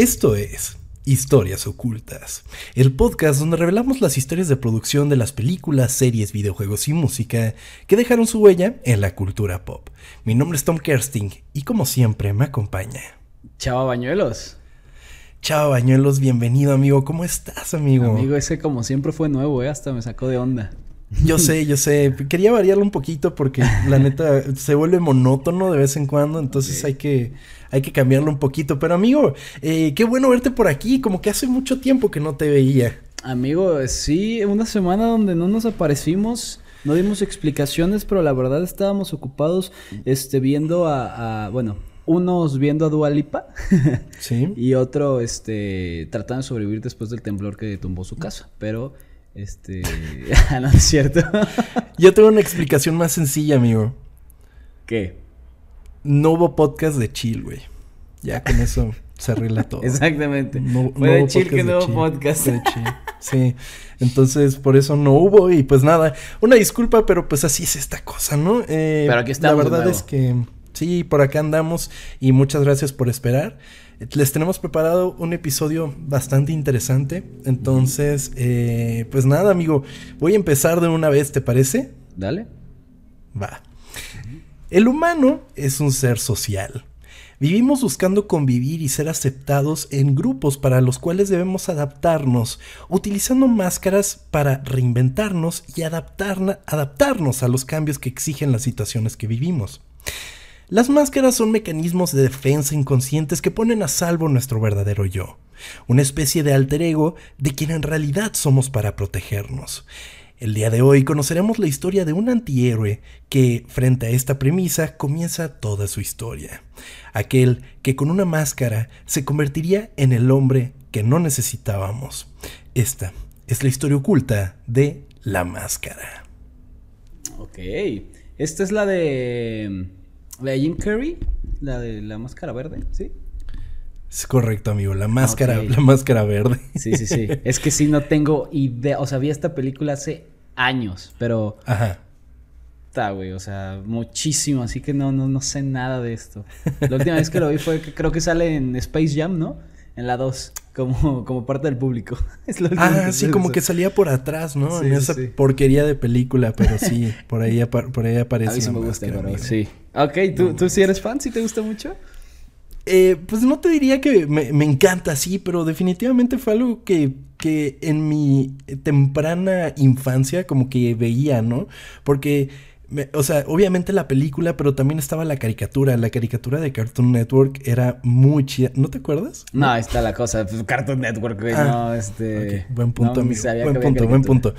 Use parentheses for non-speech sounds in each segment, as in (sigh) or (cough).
Esto es Historias Ocultas, el podcast donde revelamos las historias de producción de las películas, series, videojuegos y música que dejaron su huella en la cultura pop. Mi nombre es Tom Kersting y como siempre me acompaña. Chava Bañuelos. Chao Bañuelos, bienvenido amigo, ¿cómo estás amigo? Amigo, ese como siempre fue nuevo, ¿eh? hasta me sacó de onda. Yo (laughs) sé, yo sé. Quería variarlo un poquito porque la neta se vuelve monótono de vez en cuando, entonces hay que hay que cambiarlo un poquito. Pero amigo, eh, qué bueno verte por aquí, como que hace mucho tiempo que no te veía. Amigo, sí, una semana donde no nos aparecimos. No dimos explicaciones, pero la verdad estábamos ocupados este, viendo a, a bueno, unos viendo a Dualipa (laughs) sí. y otro este, tratando de sobrevivir después del temblor que tumbó su casa. Pero, este, (laughs) no es cierto. (laughs) Yo tengo una explicación más sencilla, amigo. ¿Qué? No hubo podcast de chill, güey. Ya con eso se arregla todo. (laughs) Exactamente. No, Fue de chill que no hubo podcast. De chill. Sí. Entonces, por eso no hubo. Y pues nada, una disculpa, pero pues así es esta cosa, ¿no? Eh, pero aquí estamos. La verdad es que sí, por acá andamos. Y muchas gracias por esperar. Les tenemos preparado un episodio bastante interesante. Entonces, eh, pues nada, amigo. Voy a empezar de una vez, ¿te parece? Dale. Va. El humano es un ser social. Vivimos buscando convivir y ser aceptados en grupos para los cuales debemos adaptarnos, utilizando máscaras para reinventarnos y adaptarnos a los cambios que exigen las situaciones que vivimos. Las máscaras son mecanismos de defensa inconscientes que ponen a salvo nuestro verdadero yo, una especie de alter ego de quien en realidad somos para protegernos. El día de hoy conoceremos la historia de un antihéroe que, frente a esta premisa, comienza toda su historia. Aquel que con una máscara se convertiría en el hombre que no necesitábamos. Esta es la historia oculta de La Máscara. Ok. Esta es la de. La de Jim Carrey, la de la máscara verde, ¿sí? Es correcto, amigo. La máscara, la máscara verde. Sí, sí, sí. es que sí no tengo idea. O sea, vi esta película hace años, pero. Ajá. Está, güey. O sea, muchísimo. Así que no, no, no sé nada de esto. La última vez que lo vi fue que creo que sale en Space Jam, ¿no? En la 2, como, como parte del público. (laughs) Es lo ah, sí, como que salía por atrás, ¿no? en esa porquería de película, pero sí, por ahí, por ahí aparece. A mí sí me gusta, pero sí. Ok, ¿tú, ¿tú sí eres fan? ¿Sí te gusta mucho? Eh, pues no te diría que me, me, encanta, sí, pero definitivamente fue algo que, que en mi temprana infancia como que veía, ¿no? Porque o sea, obviamente la película, pero también estaba la caricatura. La caricatura de Cartoon Network era muy chida. ¿No te acuerdas? No, ahí está la cosa. Pues, Cartoon Network, güey. Ah, no, este. Buen punto, amigo. Buen punto, buen punto.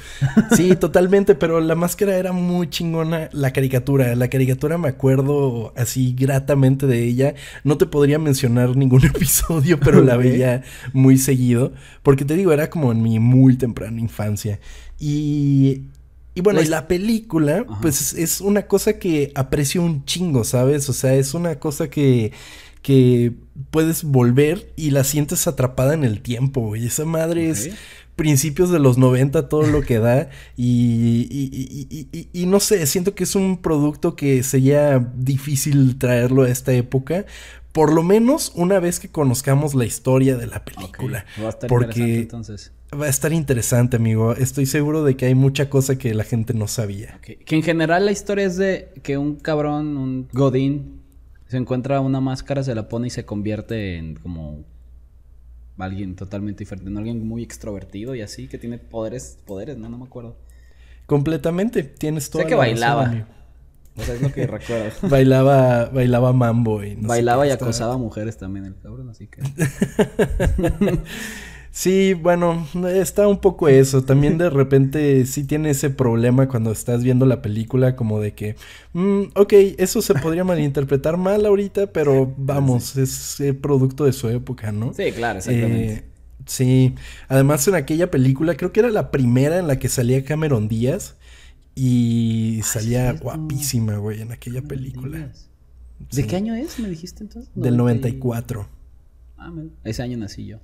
Sí, (laughs) totalmente. Pero la máscara era muy chingona. La caricatura. La caricatura me acuerdo así gratamente de ella. No te podría mencionar ningún (laughs) episodio, pero la veía muy seguido. Porque te digo, era como en mi muy temprana infancia. Y y bueno, la película, pues es una cosa que aprecio un chingo, ¿sabes? O sea, es una cosa que, que puedes volver y la sientes atrapada en el tiempo, Y Esa madre es principios de los 90, todo lo que da. (laughs) Y, y, y, y, no sé, siento que es un producto que sería difícil traerlo a esta época. Por lo menos una vez que conozcamos la historia de la película. Va a estar porque entonces. Va a estar interesante, amigo. Estoy seguro de que hay mucha cosa que la gente no sabía. Que en general la historia es de que un cabrón, un godín, se encuentra una máscara, se la pone y se convierte en como alguien totalmente diferente, ¿no? alguien muy extrovertido y así, que tiene poderes, poderes, ¿no? No me acuerdo. Completamente, tienes todo. Sé que bailaba. o sea, es lo que recuerdo. (laughs) bailaba, bailaba mambo y no Bailaba y acosaba a mujeres también el cabrón, así que. (laughs) Sí, bueno, está un poco eso. También de repente sí tiene ese problema cuando estás viendo la película, como de que, mm, ok, eso se podría malinterpretar mal ahorita, pero (laughs) vamos, es eh, producto de su época, ¿no? Sí, claro, exactamente. Eh, sí, además en aquella película, creo que era la primera en la que salía Cameron Díaz y salía guapísima, güey, en aquella película. ¿De qué año es, me dijiste entonces? Del 94. Ah, ese año nací yo.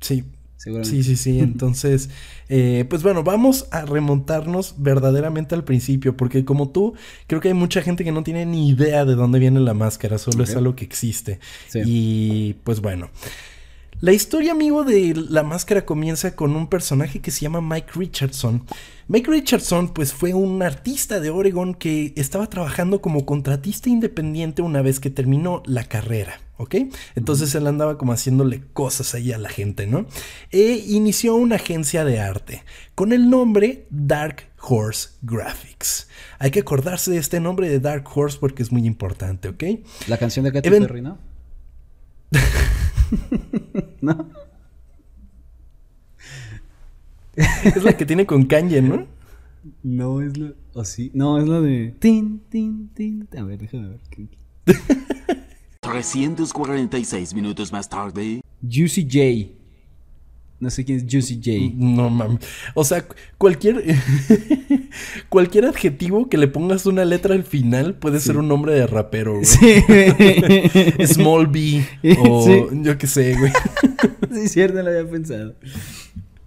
Sí. Sí, sí, sí. (laughs) Entonces, eh, pues bueno, vamos a remontarnos verdaderamente al principio, porque como tú, creo que hay mucha gente que no tiene ni idea de dónde viene la máscara, solo es algo que existe. Y pues bueno. La historia, amigo, de la máscara comienza con un personaje que se llama Mike Richardson. Mike Richardson, pues, fue un artista de Oregon que estaba trabajando como contratista independiente una vez que terminó la carrera. ¿Ok? Entonces él andaba como haciéndole cosas ahí a la gente, ¿no? E inició una agencia de arte con el nombre Dark Horse Graphics. Hay que acordarse de este nombre de Dark Horse porque es muy importante, ¿ok? La canción de Katy Perry, ¿no? (laughs) ¿No? es la que tiene con Kanye, ¿no? No, es la. ¿O sí? No, es la de. Tin, tin, tin. A ver, déjame ver. (laughs) 346 minutos más tarde. Juicy J. No sé quién es Juicy J. No mames. O sea, cualquier (laughs) cualquier adjetivo que le pongas una letra al final puede ser un nombre de rapero, güey. Sí. (laughs) Small B (laughs) o yo qué sé, güey. sí, cierto, lo había pensado.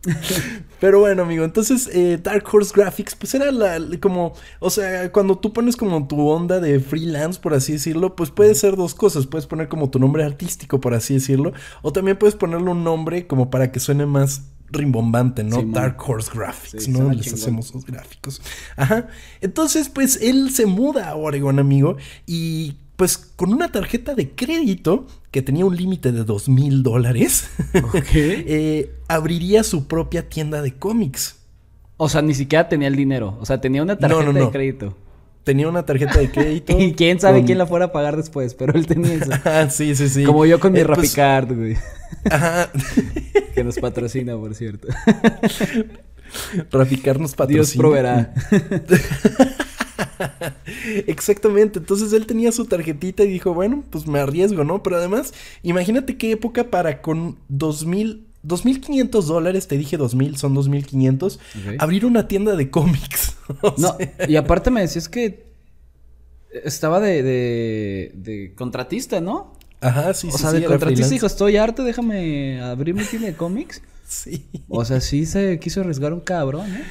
(laughs) Pero bueno, amigo, entonces eh, Dark Horse Graphics, pues era la, como, o sea, cuando tú pones como tu onda de freelance, por así decirlo, pues puede ser dos cosas. Puedes poner como tu nombre artístico, por así decirlo, o también puedes ponerle un nombre como para que suene más rimbombante, ¿no? Dark Horse Graphics, ¿no? Les hacemos los gráficos. Ajá. Entonces, pues él se muda a Oregon, amigo, y pues con una tarjeta de crédito que tenía un límite de dos mil dólares, (laughs) eh, abriría su propia tienda de cómics. O sea, ni siquiera tenía el dinero. O sea, tenía una tarjeta de crédito. Tenía una tarjeta de crédito. (laughs) y quién sabe quién la fuera a pagar después, pero él tenía eso. (laughs) ah, sí, sí, sí. Como yo con mi eh, pues, güey. Ajá. que nos patrocina, por cierto. Rapicard nos patrocina. Dios proveerá. (laughs) Exactamente, entonces él tenía su tarjetita y dijo, bueno, pues me arriesgo, ¿no? Pero además, imagínate qué época para con dos mil... 2.500 dólares, te dije 2.000, son 2.500. Abrir una tienda de cómics. (laughs) no, y aparte me decías que estaba de, de, contratista, ¿no? Ajá, sí, o sí. O sea, de contratista dijo, estoy harto, déjame abrir mi tienda de cómics. sí. O sea, sí se quiso arriesgar un cabrón, ¿eh?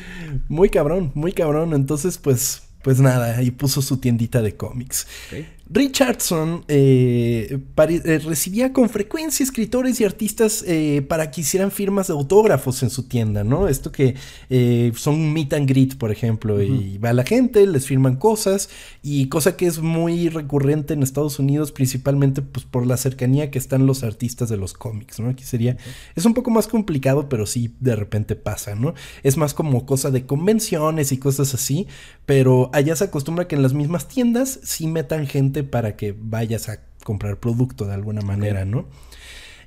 Muy cabrón, muy cabrón. Entonces, pues, pues nada, ahí puso su tiendita de cómics. Richardson eh, eh, recibía con frecuencia escritores y artistas eh, para que hicieran firmas de autógrafos en su tienda, ¿no? Esto que son meet and greet, por ejemplo, y va la gente, les firman cosas, y cosa que es muy recurrente en Estados Unidos, principalmente pues, por la cercanía que están los artistas de los cómics, ¿no? Aquí sería, es un poco más complicado, pero sí de repente pasa, ¿no? Es más como cosa de convenciones y cosas así, pero allá se acostumbra que en las mismas tiendas sí metan gente para que vayas a comprar producto de alguna manera, ¿no?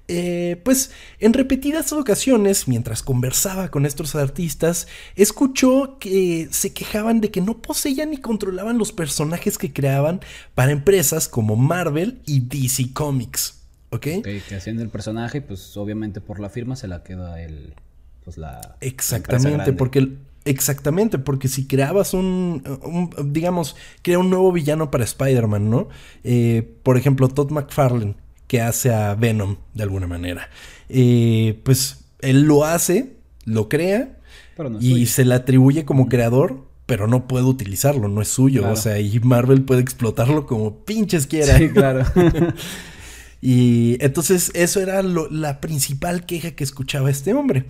Eh, pues en repetidas ocasiones, mientras conversaba con estos artistas, escuchó que se quejaban de que no poseían ni controlaban los personajes que creaban para empresas como Marvel y DC Comics. ¿Ok? que hacían el personaje, pues obviamente por la firma se la queda el. Pues la. Exactamente, porque el, Exactamente, porque si creabas un, digamos, crea un nuevo villano para Spider-Man, ¿no? Eh, por ejemplo, Todd McFarlane, que hace a Venom de alguna manera. Eh, pues él lo hace, lo crea y se le atribuye como creador, pero no puede utilizarlo, no es suyo. O sea, y Marvel puede explotarlo como pinches quiera. Sí, claro. (laughs) y entonces eso era la principal queja que escuchaba este hombre.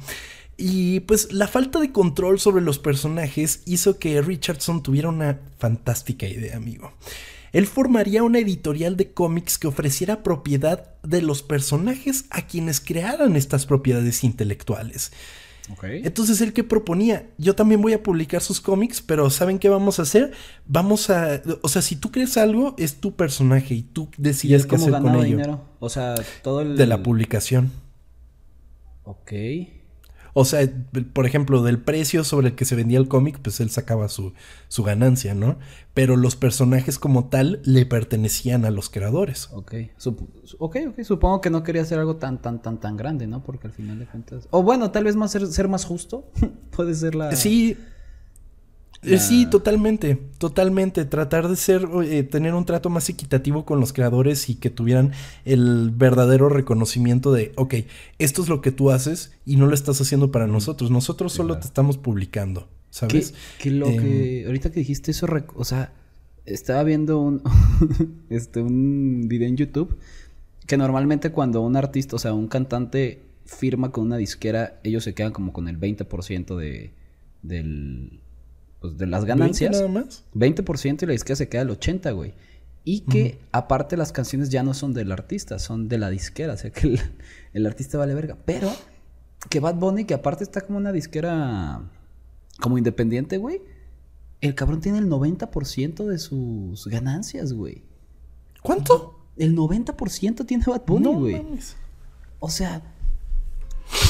Y pues la falta de control sobre los personajes hizo que Richardson tuviera una fantástica idea, amigo. Él formaría una editorial de cómics que ofreciera propiedad de los personajes a quienes crearan estas propiedades intelectuales. Entonces él que proponía, yo también voy a publicar sus cómics, pero ¿saben qué vamos a hacer? Vamos a, o sea, si tú crees algo, es tu personaje y tú decides qué hacer con ello. Dinero? O sea, todo el... De la publicación. Ok. O sea, por ejemplo, del precio sobre el que se vendía el cómic, pues él sacaba su, su ganancia, ¿no? Pero los personajes como tal le pertenecían a los creadores. Ok, ok, ok, supongo que no quería hacer algo tan, tan, tan, tan grande, ¿no? Porque al final de cuentas... O bueno, tal vez más ser, ser más justo, (laughs) puede ser la... Sí, eh, sí, totalmente, totalmente. Tratar de ser, eh, tener un trato más equitativo con los creadores y que tuvieran el verdadero reconocimiento de, ok, esto es lo que tú haces y no lo estás haciendo para nosotros. Nosotros solo te estamos publicando, ¿sabes? Que, lo que, em, ahorita que dijiste eso, o sea, estaba viendo un, (laughs) este, un video en YouTube que normalmente cuando un artista, o sea, un cantante firma con una disquera, ellos se quedan como con el 20% de, del, pues, de las ganancias. nada más? 20% y la disquera se queda el 80%, güey. Y que aparte las canciones ya no son del artista, son de la disquera. O sea que el, (laughs) el artista vale verga. Pero que Bad Bunny, que aparte está como una disquera como independiente, güey. El cabrón tiene el 90% de sus ganancias, güey. ¿Cuánto? El 90% tiene Bad Bunny, No güey. mames. O sea,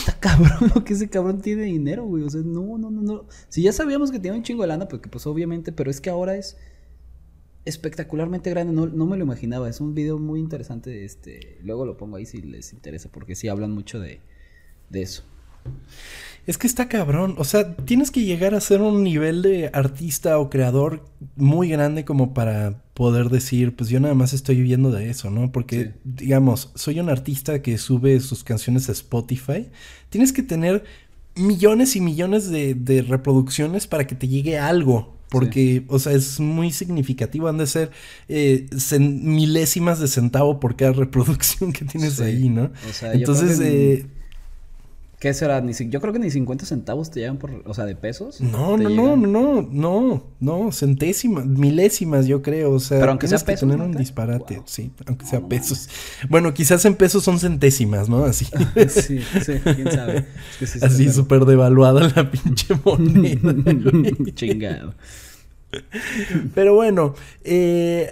está cabrón (laughs) lo que ese cabrón tiene dinero, güey. O sea, no, no, no, no. Si ya sabíamos que tenía un chingo de lana, porque pues obviamente, pero es que ahora es espectacularmente grande. No, no me lo imaginaba. Es un video muy interesante. Este, luego lo pongo ahí si les interesa, porque sí hablan mucho de, de eso. Es que está cabrón. O sea, tienes que llegar a ser un nivel de artista o creador muy grande como para poder decir, pues yo nada más estoy viviendo de eso, ¿no? Porque, Sí. digamos, soy un artista que sube sus canciones a Spotify. Tienes que tener millones y millones de, de reproducciones para que te llegue algo. Porque, o sea, es muy significativo. Han de ser eh, milésimas de centavo por cada (laughs) reproducción que tienes Sí. ahí, ¿no? O sea, yo Entonces, creo que- eh, ¿Qué será? Ni si- yo creo que ni 50 centavos te llegan por, o sea, de pesos. No, no, no, llegan. no, no, no, centésimas, milésimas, yo creo. O sea, Pero aunque sea tienes que pesos, tener ¿no? un disparate, Wow. sí, aunque sea pesos. Bueno, quizás en pesos son centésimas, ¿no? Así, (laughs) sí, sí, quién sabe. Es que sí está así súper devaluada la pinche moneda. (laughs) Chingado. Pero bueno, eh,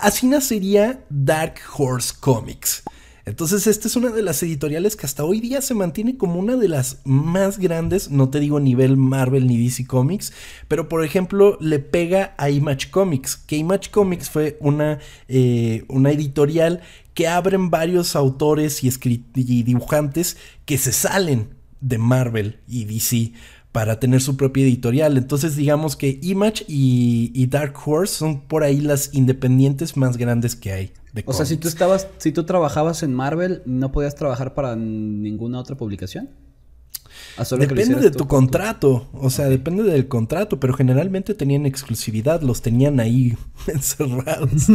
así nacería Dark Horse Comics. Entonces, esta es una de las editoriales que hasta hoy día se mantiene como una de las más grandes, no te digo nivel Marvel ni DC Comics, pero por ejemplo le pega a Image Comics, que Image Comics fue una, eh, una editorial que abren varios autores y, y dibujantes que se salen de Marvel y DC para tener su propia editorial. Entonces digamos que Image y, y Dark Horse son por ahí las independientes más grandes que hay. De O sea, si tú estabas, si tú trabajabas en Marvel, ¿no podías trabajar para ninguna otra publicación? ¿A solo que lo Depende de tu con contrato, o sea, depende del contrato, pero generalmente tenían exclusividad, los tenían ahí (laughs) encerrados.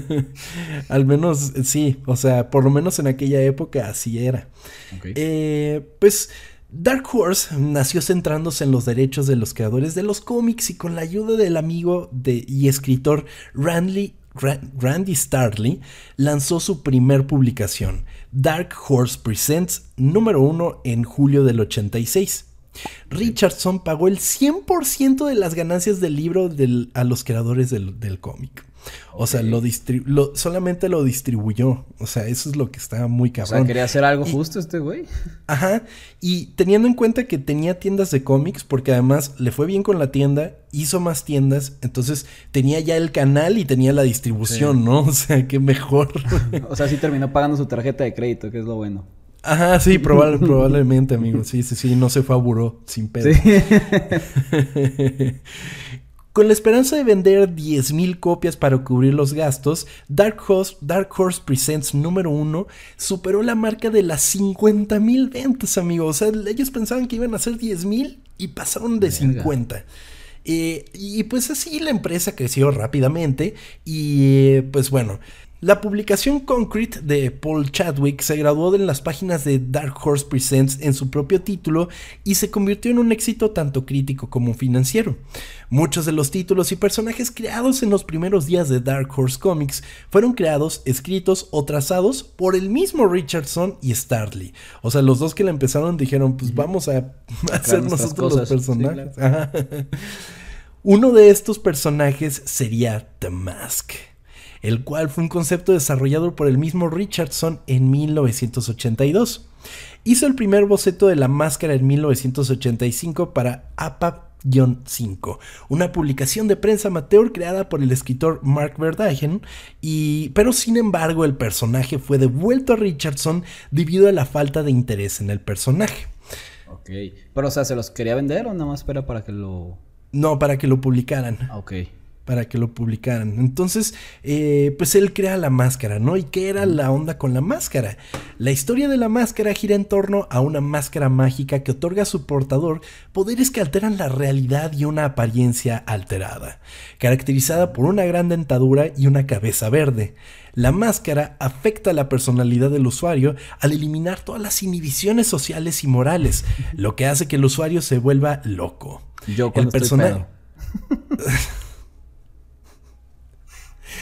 (laughs) Al menos, sí, o sea, por lo menos en aquella época así era. Eh, pues Dark Horse nació centrándose en los derechos de los creadores de los cómics y con la ayuda del amigo y escritor Randy, Ra- Randy Starley lanzó su primer publicación, Dark Horse Presents número uno en julio del 86. Richardson pagó el 100% de las ganancias del libro a los creadores del cómic. O sea, lo, lo- solamente lo distribuyó. O sea, eso es lo que está muy o cabrón. sea, quería hacer algo Y- justo este güey. Ajá, y teniendo en cuenta que tenía tiendas de cómics, porque además le fue bien con la tienda, hizo más tiendas, entonces tenía ya el canal y tenía la distribución, ¿no? (laughs) O sea, qué mejor. (laughs) O sea, sí terminó pagando su tarjeta de crédito, que es lo bueno. Ajá, sí, probable- (laughs) probablemente, amigo. Sí, sí, sí, no se fue a buró sin pedo. Sí. Con la esperanza de vender 10.000 copias para cubrir los gastos, Dark Horse, Dark Horse Presents número uno superó la marca de las 50.000 ventas, amigo. O sea, ellos pensaban que iban a ser 10.000 y pasaron de Verga. 50. Eh, y pues así la empresa creció rápidamente y pues bueno. La publicación Concrete de Paul Chadwick se graduó en las páginas de Dark Horse Presents en su propio título y se convirtió en un éxito tanto crítico como financiero. Muchos de los títulos y personajes creados en los primeros días de Dark Horse Comics fueron creados, escritos o trazados por el mismo Richardson y Starley. O sea, los dos que la empezaron dijeron, pues vamos a (laughs) hacer nosotros los Sí, personajes. (laughs) Uno de estos personajes sería The Mask, el cual fue un concepto desarrollado por el mismo Richardson en 1982. Hizo el primer boceto de la máscara en 1985 para APA-5, una publicación de prensa amateur creada por el escritor Mark Verdagen, y, pero sin embargo el personaje fue devuelto a Richardson debido a la falta de interés en el personaje. Ok. Pero, o sea, ¿se los quería vender o nada más espera para que lo. No, para que lo publicaran. Ah, ok. Para que lo publicaran. Entonces, eh, pues él crea la máscara, ¿no? ¿Y qué era la onda con la máscara? La historia de la máscara gira en torno a una máscara mágica que otorga a su portador poderes que alteran la realidad y una apariencia alterada, caracterizada por una gran dentadura y una cabeza verde. La máscara afecta la personalidad del usuario al eliminar todas las inhibiciones sociales y morales, lo que hace que el usuario se vuelva loco. Yo el personaje (laughs)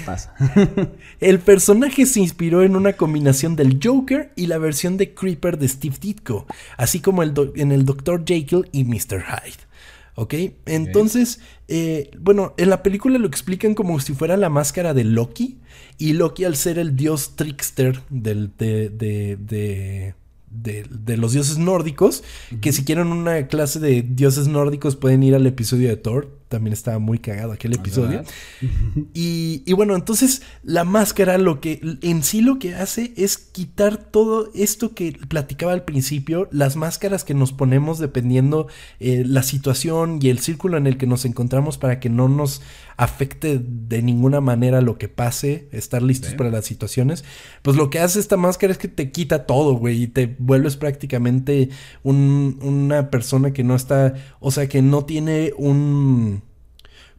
Pasa. (laughs) El personaje se inspiró en una combinación del Joker y la versión de Creeper de Steve Ditko, así como el en el Dr. Jekyll y Mr. Hyde. ¿Ok? Entonces, eh, bueno, en la película lo explican como si fuera la máscara de Loki. Y Loki, al ser el dios trickster del, de, de, de, de- de los dioses nórdicos, que si quieren una clase de dioses nórdicos pueden ir al episodio de Thor. También estaba muy cagado aquel episodio. Y, y bueno, entonces la máscara lo que en sí lo que hace es quitar todo esto que platicaba al principio, las máscaras que nos ponemos dependiendo eh, la situación y el círculo en el que nos encontramos para que no nos afecte de ninguna manera lo que pase, estar listos Sí. para las situaciones. Pues lo que hace esta máscara es que te quita todo, güey, y te vuelves prácticamente un- una persona que no está, o sea, que no tiene un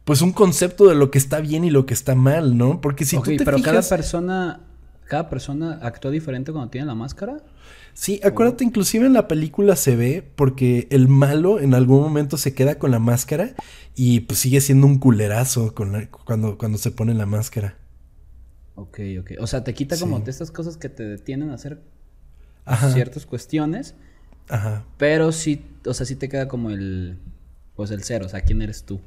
pues un concepto de lo que está bien y lo que está mal, ¿no? Porque si tú te pero cada fijas, persona, cada persona actúa diferente cuando tiene la máscara. sí, acuérdate, inclusive en la película se ve porque el malo en algún momento se queda con la máscara y pues sigue siendo un culerazo con la- cuando, cuando se pone la máscara. Ok, ok. O sea, te quita como de estas cosas que te detienen a hacer Ajá, ciertas cuestiones, ajá, pero sí, o sea, sí te queda como el, pues el cero, o sea, ¿quién eres tú?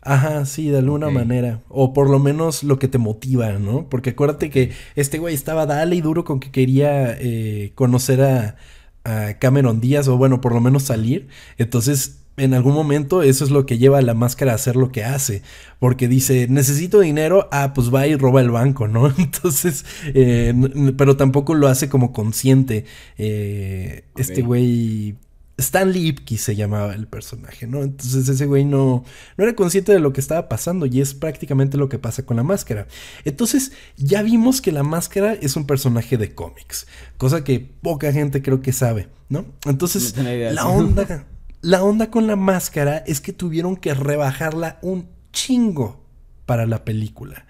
ajá, sí, de alguna manera. O por lo menos lo que te motiva, ¿no? Porque acuérdate que este güey estaba dale y duro con que quería eh, conocer a, a Cameron Díaz, o bueno, por lo menos salir. Entonces, en algún momento eso es lo que lleva a la máscara a hacer lo que hace. Porque dice, necesito dinero, ah, pues va y roba el banco, ¿no? (laughs) Entonces, eh, pero tampoco lo hace como consciente. Eh, Este güey... Stanley Ipkiss se llamaba el personaje, ¿no? Entonces ese güey no, no era consciente de lo que estaba pasando y es prácticamente lo que pasa con la máscara. Entonces ya vimos que la máscara es un personaje de cómics, cosa que poca gente creo que sabe, ¿no? Entonces No la onda, (laughs) la onda con la máscara es que tuvieron que rebajarla un chingo para la película.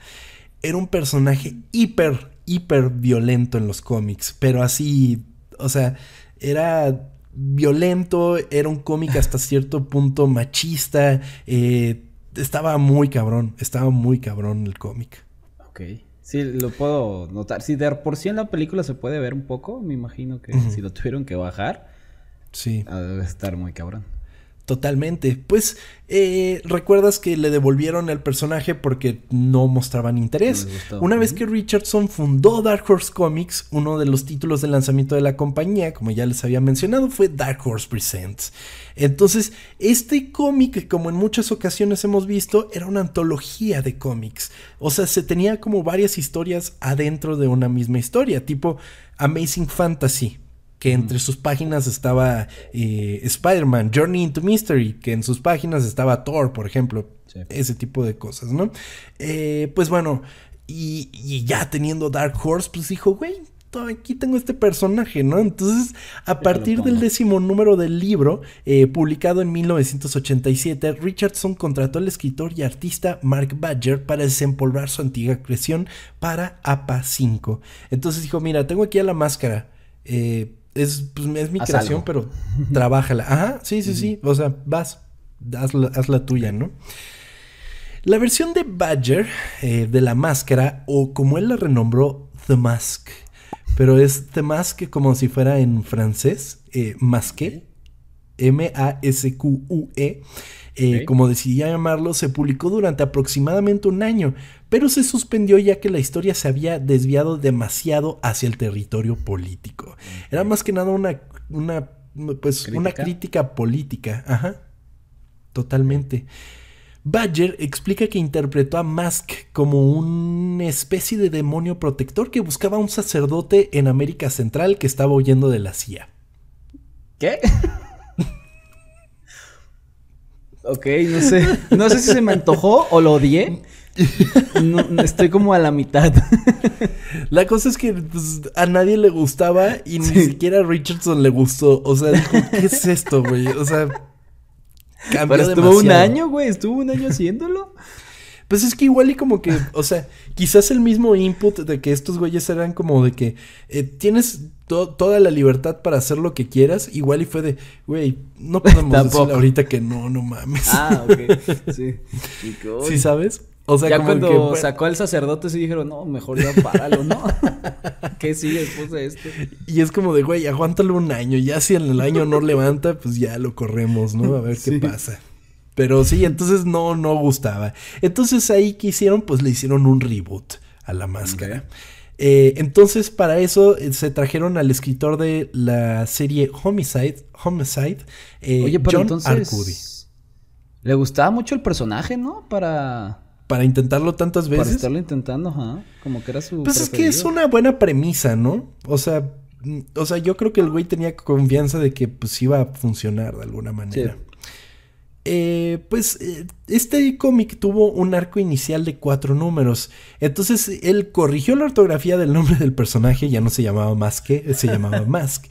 Era un personaje hiper, hiper violento en los cómics, pero así, o sea, era violento, era un cómic hasta cierto punto machista, eh, estaba muy cabrón, estaba muy cabrón el cómic. Ok. Sí, lo puedo notar. Si de por sí en la película se puede ver un poco, me imagino que si lo tuvieron que bajar, Sí. debe estar muy cabrón. Totalmente. Pues eh, recuerdas que le devolvieron el personaje porque no mostraban interés. No. Una vez que Richardson fundó Dark Horse Comics, uno de los títulos de lanzamiento de la compañía, como ya les había mencionado, fue Dark Horse Presents. Entonces, este cómic, como en muchas ocasiones hemos visto, era una antología de cómics. O sea, se tenía como varias historias adentro de una misma historia, tipo Amazing Fantasy, que entre sus páginas estaba eh, Spider-Man, Journey into Mystery, que en sus páginas estaba Thor, por ejemplo. Sí. Ese tipo de cosas, ¿no? Eh, pues bueno, y, y ya teniendo Dark Horse, pues dijo, güey, aquí tengo este personaje, ¿no? Entonces, a partir del décimo número del libro, eh, publicado en 1987, Richardson contrató al escritor y artista Mark Badger para desempolvar su antigua creación para APA 5. Entonces dijo, mira, tengo aquí a la máscara. eh, es, pues, es mi Haz creación, algo. pero (laughs) trabájala. Ajá, sí, sí, sí. O sea, vas, haz la, haz la tuya, ¿no? La versión de Badger eh, de la máscara, o como él la renombró, The Mask, pero es The Mask como si fuera en francés, eh, masque, M-A-S-Q-U-E, eh, como decidía llamarlo, se publicó durante aproximadamente un año, pero se suspendió ya que la historia se había desviado demasiado hacia el territorio político. Era más que nada una, una, pues, una ¿Crítica? crítica política, ajá, totalmente. Badger explica que interpretó a Mask como una especie de demonio protector que buscaba a un sacerdote en América Central que estaba huyendo de la CIA. ¿Qué? Ok, no sé. No sé si se me antojó o lo odié. (laughs) No, no, estoy como a la mitad. La cosa es que pues, a nadie le gustaba y ni siquiera a Richardson le gustó. O sea, dijo, ¿qué es esto, güey? O sea, cambió Pero estuvo un año, güey. Estuvo un año haciéndolo. Pues es que igual y como que, o sea, quizás el mismo input de que estos güeyes eran como de que eh, tienes to- toda la libertad para hacer lo que quieras, igual y fue de, güey, no (laughs) podemos decir ahorita que no, no mames. Ah, ok. Sí. (laughs) ¿Sí sabes? O sea, ya como cuando que, bueno, sacó al sacerdote sí dijeron, no, mejor ya páralo, ¿no? (laughs) ¿Qué sigue después de esto? Y es como de, güey, aguántalo un año. Ya si en el año no levanta, pues ya lo corremos, ¿no? A ver qué pasa. Pero sí, entonces no, no gustaba. Entonces ahí que hicieron, pues le hicieron un reboot a la máscara. Eh, entonces para eso eh, se trajeron al escritor de la serie Homicide, Homicide, eh, Oye, pero John Arcudi. entonces... Le gustaba mucho el personaje, ¿no? Para, Para intentarlo tantas para veces. estarlo intentando, ajá. Como que era su Pues es que es una buena premisa, ¿no? O sea, mm, o sea, yo creo que el güey tenía confianza de que pues iba a funcionar de alguna manera. Sí. Eh, pues eh, este cómic tuvo un arco inicial de cuatro números. Entonces él corrigió la ortografía del nombre del personaje, ya no se llamaba Mask, se llamaba (laughs) Mask.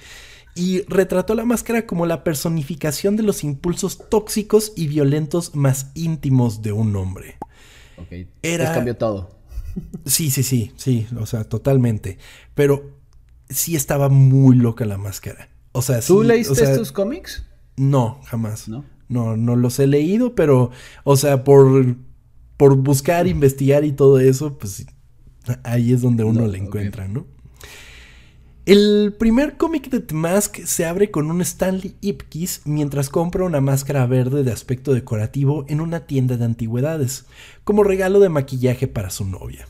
Y retrató la máscara como la personificación de los impulsos tóxicos y violentos más íntimos de un hombre. Ok. Era- Pues cambió todo. Sí, sí, sí, sí, o sea, totalmente. Pero sí estaba muy loca la máscara. O sea, ¿Tú sí, leíste o sea, estos cómics? No, jamás. ¿No? No, no los he leído, pero, o sea, por, por buscar, investigar y todo eso, pues ahí es donde uno No, le encuentra, ¿no? El primer cómic de The Mask se abre con un Stanley Ipkiss mientras compra una máscara verde de aspecto decorativo en una tienda de antigüedades, como regalo de maquillaje para su novia.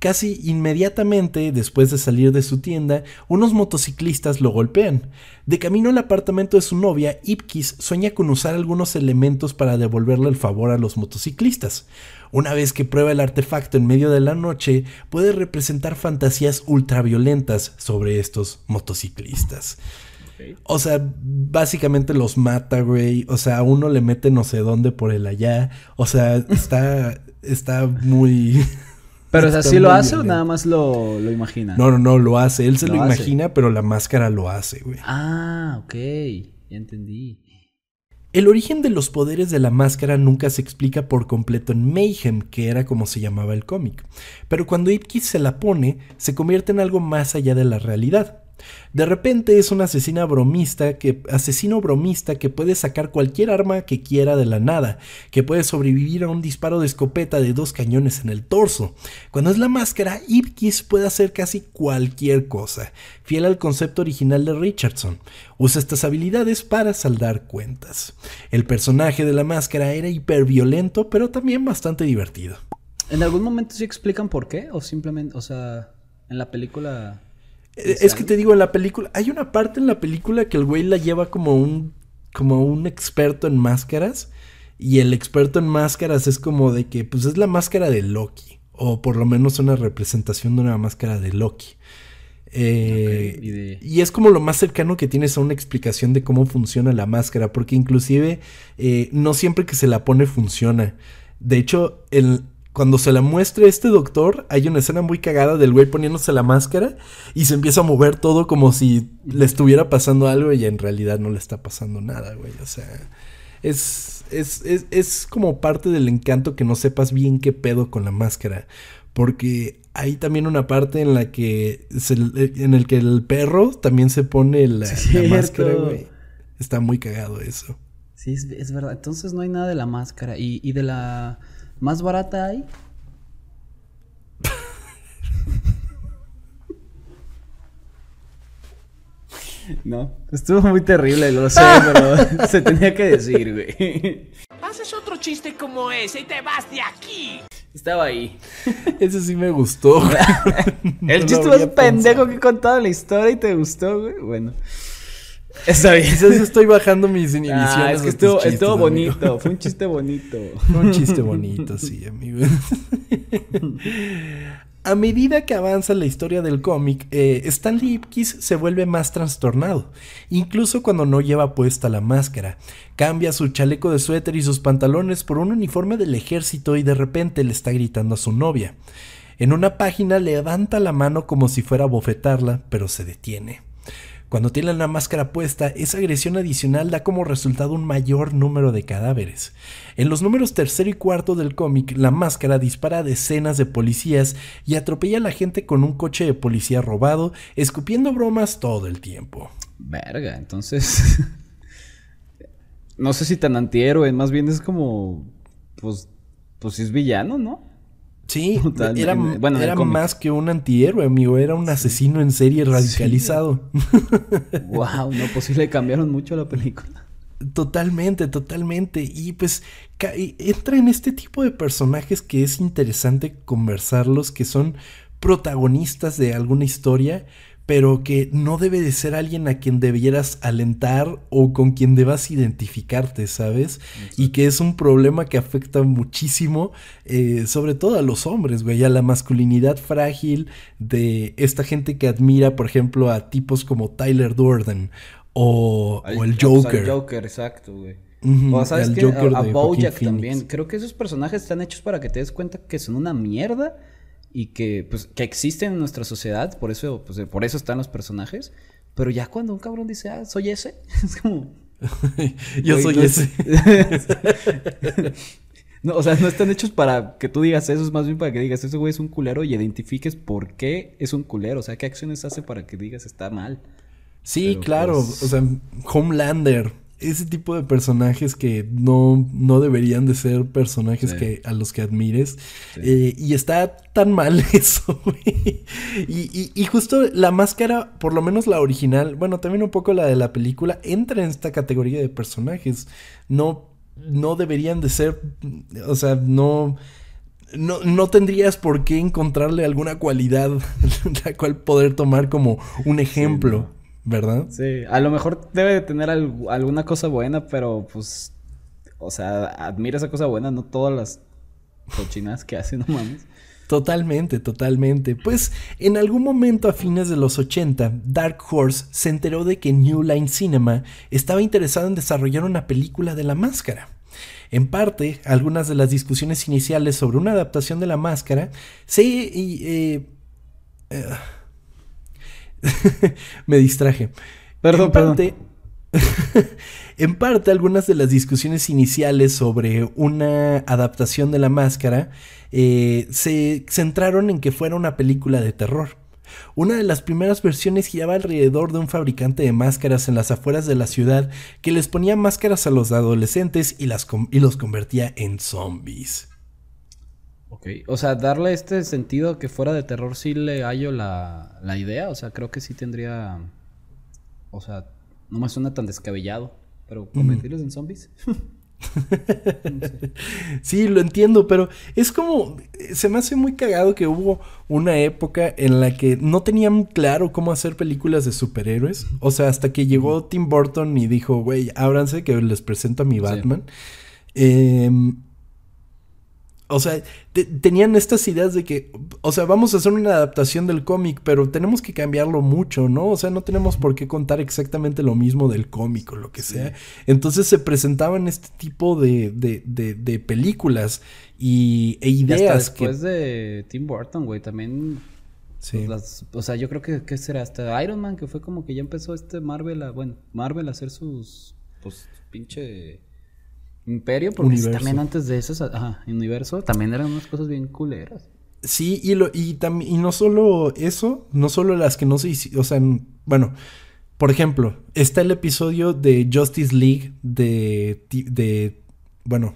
Casi inmediatamente después de salir de su tienda, unos motociclistas lo golpean. De camino al apartamento de su novia, Ipkiss sueña con usar algunos elementos para devolverle el favor a los motociclistas. Una vez que prueba el artefacto en medio de la noche, puede representar fantasías ultraviolentas sobre estos motociclistas. O sea, básicamente los mata, güey. O sea, a uno le mete no sé dónde por el allá. O sea, está, está muy... (laughs) Pero, o sea, está ¿sí lo hace o nada más lo, lo imagina? No, no, no, lo hace. Él se lo, imagina, pero la máscara lo hace, güey. Ah, ok. Ya entendí. El origen de los poderes de la máscara nunca se explica por completo en Mayhem, que era como se llamaba el cómic. Pero cuando Ipkiss se la pone, se convierte en algo más allá de la realidad. De repente es un asesina bromista que, asesino bromista que puede sacar cualquier arma que quiera de la nada, que puede sobrevivir a un disparo de escopeta de dos cañones en el torso. Cuando es la máscara, Ipkiss puede hacer casi cualquier cosa, fiel al concepto original de Richardson. Usa estas habilidades para saldar cuentas. El personaje de la máscara era hiperviolento, pero también bastante divertido. ¿En algún momento sí explican por qué? ¿O simplemente, o sea, en la película... Eh, Es que te digo, en la película, hay una parte en la película que el güey la lleva como un, como un experto en máscaras. Y el experto en máscaras es como de que, pues es la máscara de Loki. O por lo menos una representación de una máscara de Loki. Eh, Ok, y de- y es como lo más cercano que tienes a una explicación de cómo funciona la máscara. Porque inclusive eh, no siempre que se la pone funciona. De hecho, el, cuando se la muestre este doctor, hay una escena muy cagada del güey poniéndose la máscara y se empieza a mover todo como si le estuviera pasando algo y en realidad no le está pasando nada, güey. O sea, es, es, es, es como parte del encanto que no sepas bien qué pedo con la máscara. Porque hay también una parte en la que se- en el que el perro también se pone la, máscara, güey. Está muy cagado eso. Sí, es, es verdad. Entonces no hay nada de la máscara. ¿Y, y de la más barata hay? No, estuvo muy terrible, lo sé, pero se tenía que decir, güey. Haces otro chiste como ese y te vas de aquí. Estaba ahí. Ese sí me gustó. (laughs) El No chiste más pendejo que he contado en la historia y te gustó, güey. Bueno. Está bien. Quizás estoy bajando mis inhibiciones. Ah, es que estuvo, chistes, estuvo amigo. bonito. Fue un chiste bonito. Fue un chiste bonito, sí, amigo. A medida que avanza la historia del cómic, eh, Stanley Ipkiss se vuelve más trastornado, incluso cuando no lleva puesta la máscara. Cambia su chaleco de suéter y sus pantalones por un uniforme del ejército y de repente le está gritando a su novia. En una página levanta la mano como si fuera a bofetarla, pero se detiene. Cuando tiene la máscara puesta, esa agresión adicional da como resultado un mayor número de cadáveres. En los números tercero y cuarto del cómic, la máscara dispara a decenas de policías y atropella a la gente con un coche de policía robado, escupiendo bromas todo el tiempo. Verga, entonces. (laughs) no sé si tan antihéroe, más bien es como. Pues. Pues es villano, ¿no? Sí, (laughs) Total, era, en- bueno, era más que un antihéroe, amigo. Era un asesino en serie radicalizado. (laughs) wow, no, pues sí le cambiaron mucho la película. Totalmente, totalmente. Y pues entra en este tipo de personajes que es interesante conversarlos, que son protagonistas de alguna historia, pero que no debe de ser alguien a quien debieras alentar o con quien debas identificarte, ¿sabes? Y que es un problema que afecta muchísimo, eh, sobre todo a los hombres, güey, a la masculinidad frágil de esta gente que admira, por ejemplo, a tipos como Tyler Durden o, o el O sea, Joker. el Joker, exacto, güey. Ujú, o sabes que a, a Bojack también. Creo que esos personajes están hechos para que te des cuenta que son una mierda y que pues que existen en nuestra sociedad, por eso pues por eso están los personajes, pero ya cuando un cabrón dice, "Ah, soy ese", (laughs) es como (laughs) Yo soy no ese. (laughs) no, o sea, no están hechos para que tú digas eso, es más bien para que digas, ese güey es un culero y identifiques por qué es un culero, o sea, qué acciones hace para que digas está mal. Sí, Pero, claro. pues- O sea, Homelander. Ese tipo de personajes que no, no deberían de ser personajes Sí. que, a los que admires. Eh, y está tan mal (laughs) eso, güey. Y, y- y justo la máscara, por lo menos la original, bueno, también un poco la de la película, entra en esta categoría de personajes. No, no deberían de ser, o sea, no... No, no tendrías por qué encontrarle alguna cualidad (laughs) la cual poder tomar como un ejemplo, ¿verdad? Sí, a lo mejor debe de tener al- alguna cosa buena, pero pues, o sea, admira esa cosa buena, no todas las cochinadas que hace, no mames. Totalmente, totalmente. Pues en algún momento a fines de los 80, Dark Horse se enteró de que New Line Cinema estaba interesado en desarrollar una película de la máscara. En parte, algunas de las discusiones iniciales sobre una adaptación de la máscara se... y, eh, eh, (laughs) me distraje. Perdón, en perdón. parte, (laughs) en parte, algunas de las discusiones iniciales sobre una adaptación de la máscara eh, se centraron en que fuera una película de terror. Una de las primeras versiones giraba alrededor de un fabricante de máscaras en las afueras de la ciudad que les ponía máscaras a los adolescentes y, las com- y los convertía en zombies. Ok, o sea, darle este sentido que fuera de terror sí le hallo la, la idea, o sea, creo que sí tendría, o sea, no me suena tan descabellado, pero convertirlos en zombies. (laughs) Sí, lo entiendo, pero es como, se me hace muy cagado que hubo una época en la que no tenían claro cómo hacer películas de superhéroes. O sea, hasta que llegó Tim Burton y dijo, güey, ábranse que les presento a mi Batman. Em, o sea, te- tenían estas ideas de que, o sea, vamos a hacer una adaptación del cómic, pero tenemos que cambiarlo mucho, ¿no? O sea, no tenemos por qué contar exactamente lo mismo del cómic o lo que sea. Entonces se presentaban este tipo de, de, de- de películas y, e Y hasta ideas que... después de Tim Burton, güey, también, Sí. pues, las- o sea, yo creo que, ¿qué será? Hasta Iron Man, que fue como que ya empezó este Marvel a, bueno, Marvel a hacer sus, pues, pinche imperio, porque Universo. también antes de eso, ajá, universo, también eran unas cosas bien culeras. Sí, y, lo, y, tam- y no solo eso, no solo las que no se hicieron, o sea, bueno, por ejemplo, está el episodio de Justice League de, de bueno,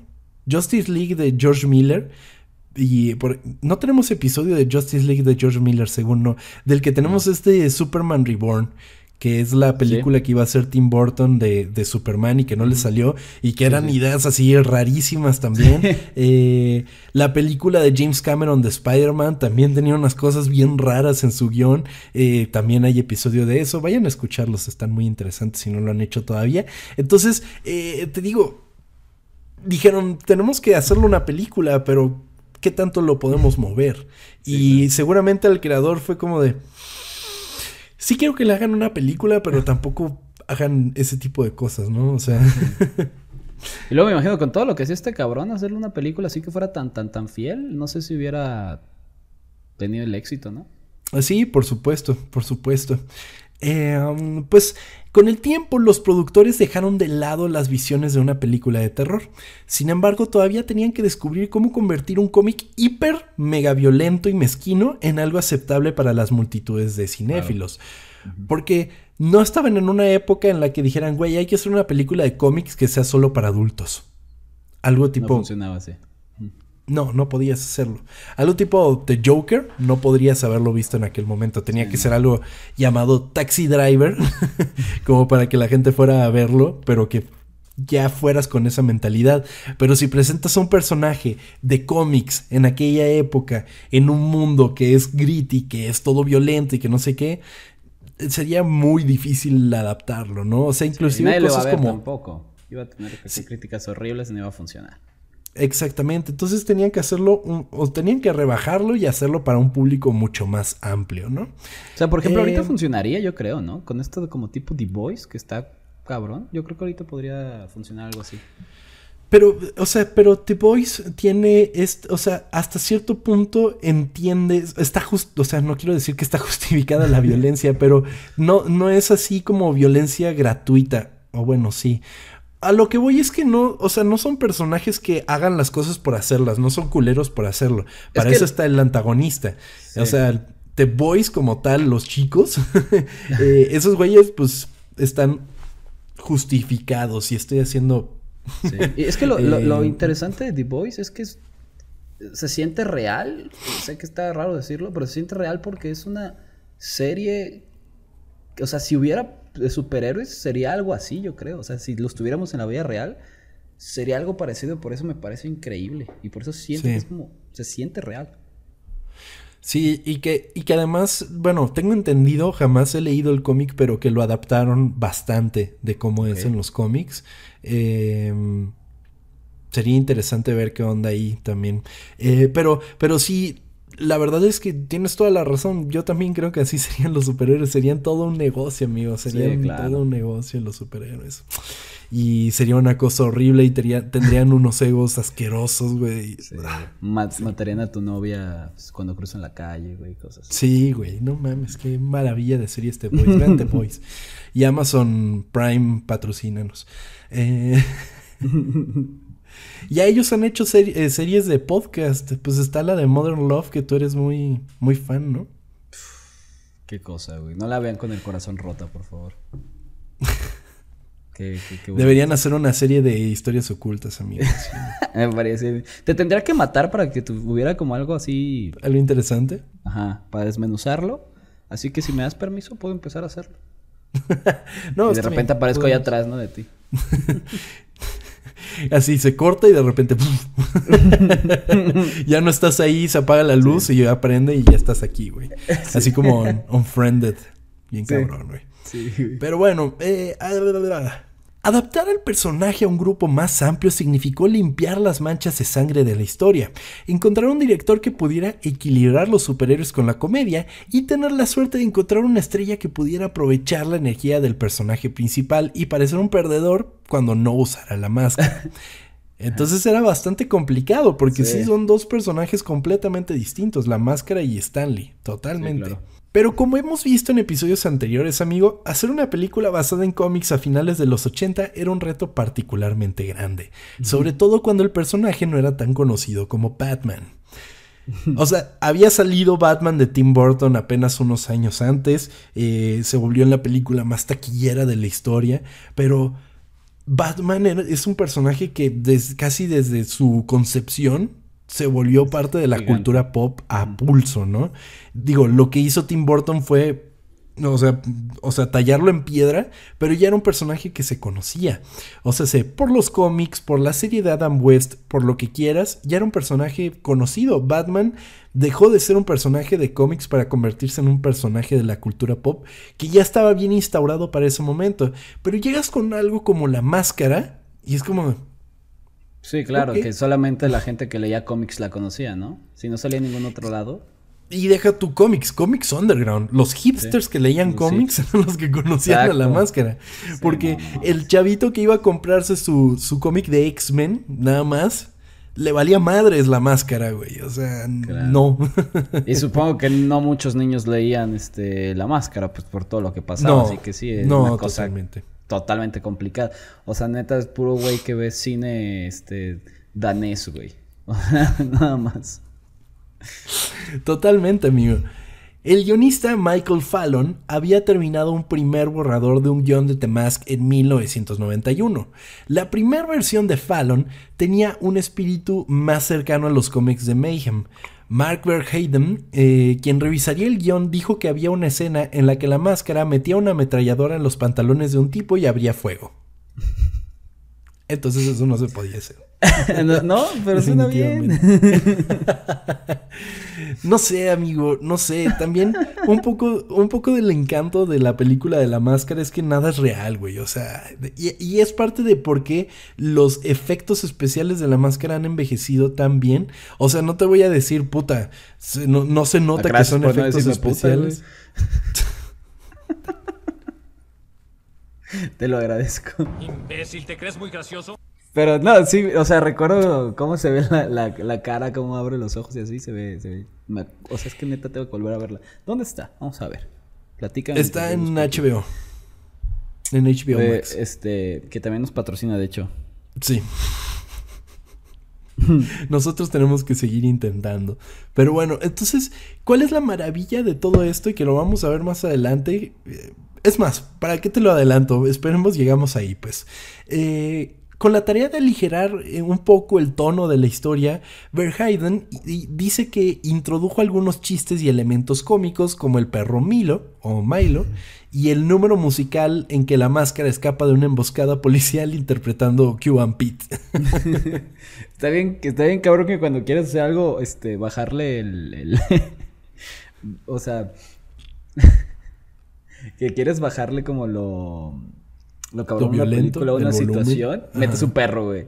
Justice League de George Miller. Y por- no tenemos episodio de Justice League de George Miller, según no. Del que tenemos este Superman Reborn, que es la película que iba a ser Tim Burton de, de Superman y que no le salió. Y que eran ideas así rarísimas también. (laughs) Eh, la película de James Cameron de Spider-Man también tenía unas cosas bien raras en su guion. Eh, también hay episodio de eso. Vayan a escucharlos, están muy interesantes si no lo han hecho todavía. Entonces, eh, te digo, dijeron, tenemos que hacerle una película, pero qué tanto lo podemos mover. y seguramente al creador fue como de, sí quiero que le hagan una película, pero tampoco hagan ese tipo de cosas, ¿no? O sea... (laughs) Y luego me imagino con todo lo que hacía este cabrón, hacerle una película así que fuera tan, tan, tan fiel, no sé si hubiera tenido el éxito, ¿no? Sí, por supuesto, por supuesto. Eh, um, pues con el tiempo los productores dejaron de lado las visiones de una película de terror. Sin embargo, todavía tenían que descubrir cómo convertir un cómic hiper mega violento y mezquino en algo aceptable para las multitudes de cinéfilos. Porque no estaban en una época en la que dijeran, güey, hay que hacer una película de cómics que sea solo para adultos. Algo tipo... No funcionaba así. No, no podías hacerlo. Algo tipo The Joker, no podrías haberlo visto en aquel momento. Tenía que ser algo llamado Taxi Driver, (laughs) como para que la gente fuera a verlo, pero que ya fueras con esa mentalidad. Pero si presentas a un personaje de cómics en aquella época, en un mundo que es gritty, que es todo violento y que no sé qué, sería muy difícil adaptarlo, ¿no? O sea, inclusive cosas como tampoco. Iba a tener críticas horribles y no iba a funcionar. Exactamente, entonces tenían que hacerlo o tenían que rebajarlo y hacerlo para un público mucho más amplio, ¿no? O sea, por ejemplo, ahorita eh, funcionaría, yo creo, ¿no? Con esto de como tipo The Voice, que está cabrón, yo creo que ahorita podría funcionar algo así. Pero, o sea, pero The Voice tiene, o sea, hasta cierto punto entiendes, está justo, o sea, no quiero decir que está (laughs) justificada la violencia, pero no, no es así como violencia gratuita, o bueno, sí. A lo que voy es que no, o sea, no son personajes que hagan las cosas por hacerlas, no son culeros por hacerlo. Para eso está el antagonista. O sea, The Boys como tal, los chicos, (laughs) eh, esos güeyes pues están justificados y estoy haciendo... Y es que (laughs) lo, lo, eh, interesante de The Boys es que se siente real. Sé que está raro decirlo, pero se siente real porque es una serie... O sea, si hubiera de superhéroes sería algo así, yo creo. O sea, si los tuviéramos en la vida real, sería algo parecido. Por eso me parece increíble. Y por eso siento que es como, se siente real. Sí, y que, y que además, bueno, tengo entendido, jamás he leído el cómic, pero que lo adaptaron bastante de cómo es en los cómics. Em, sería interesante ver qué onda ahí también. Eh, pero, pero sí, la verdad es que tienes toda la razón. Yo también creo que así (laughs) serían los superhéroes. Serían todo un negocio, amigo. Serían todo un negocio los superhéroes. Y sería una cosa horrible y tendrían unos egos asquerosos, güey. Matarían a tu novia cuando cruzan la calle, güey, cosas Sí, güey. No mames, qué maravilla de serie este Boys. Vean Boys. (laughs) Y Amazon Prime patrocínanos. Eh... (laughs) Ya ellos han hecho eh, series de podcast. Pues está la de Modern Love, que tú eres muy, muy fan, ¿no? Qué cosa, güey. No la vean con el corazón rota, por favor. (laughs) Deberían hacer una serie de historias ocultas, amigos. (laughs) Me parece. Te tendría que matar para que tuviera como algo así. Algo interesante. Ajá, para desmenuzarlo. Así que si me das permiso, puedo empezar a hacerlo. (laughs) no, y de repente aparezco ahí atrás, ¿no? De ti. (laughs) Así se corta y de repente (laughs) ya no estás ahí, se apaga la luz y ya prende y ya estás aquí, güey. (laughs) Así como unfriended. Bien cabrón, güey. Pero bueno, eh, Adaptar al personaje a un grupo más amplio significó limpiar las manchas de sangre de la historia, encontrar un director que pudiera equilibrar los superhéroes con la comedia y tener la suerte de encontrar una estrella que pudiera aprovechar la energía del personaje principal y parecer un perdedor cuando no usara la máscara. (laughs) Entonces era bastante complicado porque sí, son dos personajes completamente distintos, la máscara y Stanley, totalmente. Pero como hemos visto en episodios anteriores, amigo, hacer una película basada en cómics a finales de los 80 era un reto particularmente grande, sobre todo cuando el personaje no era tan conocido como Batman. (laughs) O sea, había salido Batman de Tim Burton apenas unos años antes, eh, se volvió en la película más taquillera de la historia, pero Batman es un personaje que casi desde su concepción se volvió parte de la cultura pop a pulso, ¿no? Digo, lo que hizo Tim Burton fue, o sea, o sea, tallarlo en piedra, pero ya era un personaje que se conocía. O sea, sé, por los cómics, por la serie de Adam West, por lo que quieras, ya era un personaje conocido. Batman dejó de ser un personaje de cómics para convertirse en un personaje de la cultura pop que ya estaba bien instaurado para ese momento. Pero llegas con algo como la máscara y es como Sí, claro, que solamente la gente que leía cómics la conocía, ¿no? Si no salía en ningún otro lado. Y deja tu cómics, cómics underground. Los hipsters que leían cómics (laughs) eran los que conocían a la máscara. Porque no, no, el chavito que iba a comprarse su, su cómic de X-Men, nada más, le valía madres la máscara, güey. O sea, Claro. no. (laughs) Y supongo que no muchos niños leían este la máscara, pues por todo lo que pasaba. no, así que sí, es no, una cosa totalmente. Totalmente complicada. O sea, neta, es puro güey que ve cine este danés, güey. (laughs) Nada más. Totalmente, amigo. El guionista Michael Fallon había terminado un primer borrador de un guion de The Mask en 1991. La primera versión de Fallon tenía un espíritu más cercano a los cómics de Mayhem. Mark Verheiden, eh, quien revisaría el guion, dijo que había una escena en la que la máscara metía una ametralladora en los pantalones de un tipo y abría fuego. Entonces eso no se podía hacer. (laughs) no, no, pero suena bien. (laughs) No sé, amigo, no sé. También un poco, un poco del encanto de la película de la máscara es que nada es real, güey. O sea, y, y es parte de por qué los efectos especiales de la máscara han envejecido tan bien. O sea, no te voy a decir, puta, se- no, no se nota que son no efectos puta, especiales. (laughs) Te lo agradezco. Imbécil, ¿te crees muy gracioso? Pero no, sí, o sea, recuerdo cómo se ve la, la, la cara, cómo abre los ojos y así se ve, se ve. me- o sea, es que neta tengo que volver a verla. ¿Dónde está? Vamos a ver. Platícame. Está en HBO. En HBO Eh, Max. este, que también nos patrocina, de hecho. Sí. (laughs) Nosotros tenemos que seguir intentando. Pero bueno, entonces, ¿cuál es la maravilla de todo esto? Y que lo vamos a ver más adelante. Eh, Es más, ¿para qué te lo adelanto? Esperemos llegamos ahí, pues. Eh, con la tarea de aligerar eh, un poco el tono de la historia, Verheiden dice que introdujo algunos chistes y elementos cómicos como el perro Milo o Milo y el número musical en que la máscara escapa de una emboscada policial interpretando and Pete. (laughs) Está bien, está bien cabrón que cuando quieres hacer algo, este, bajarle el, el- (laughs) o sea, (laughs) que quieres bajarle como lo, lo cabrón de una violento, película, una el volumen. situación, Ajá. metes un perro, güey.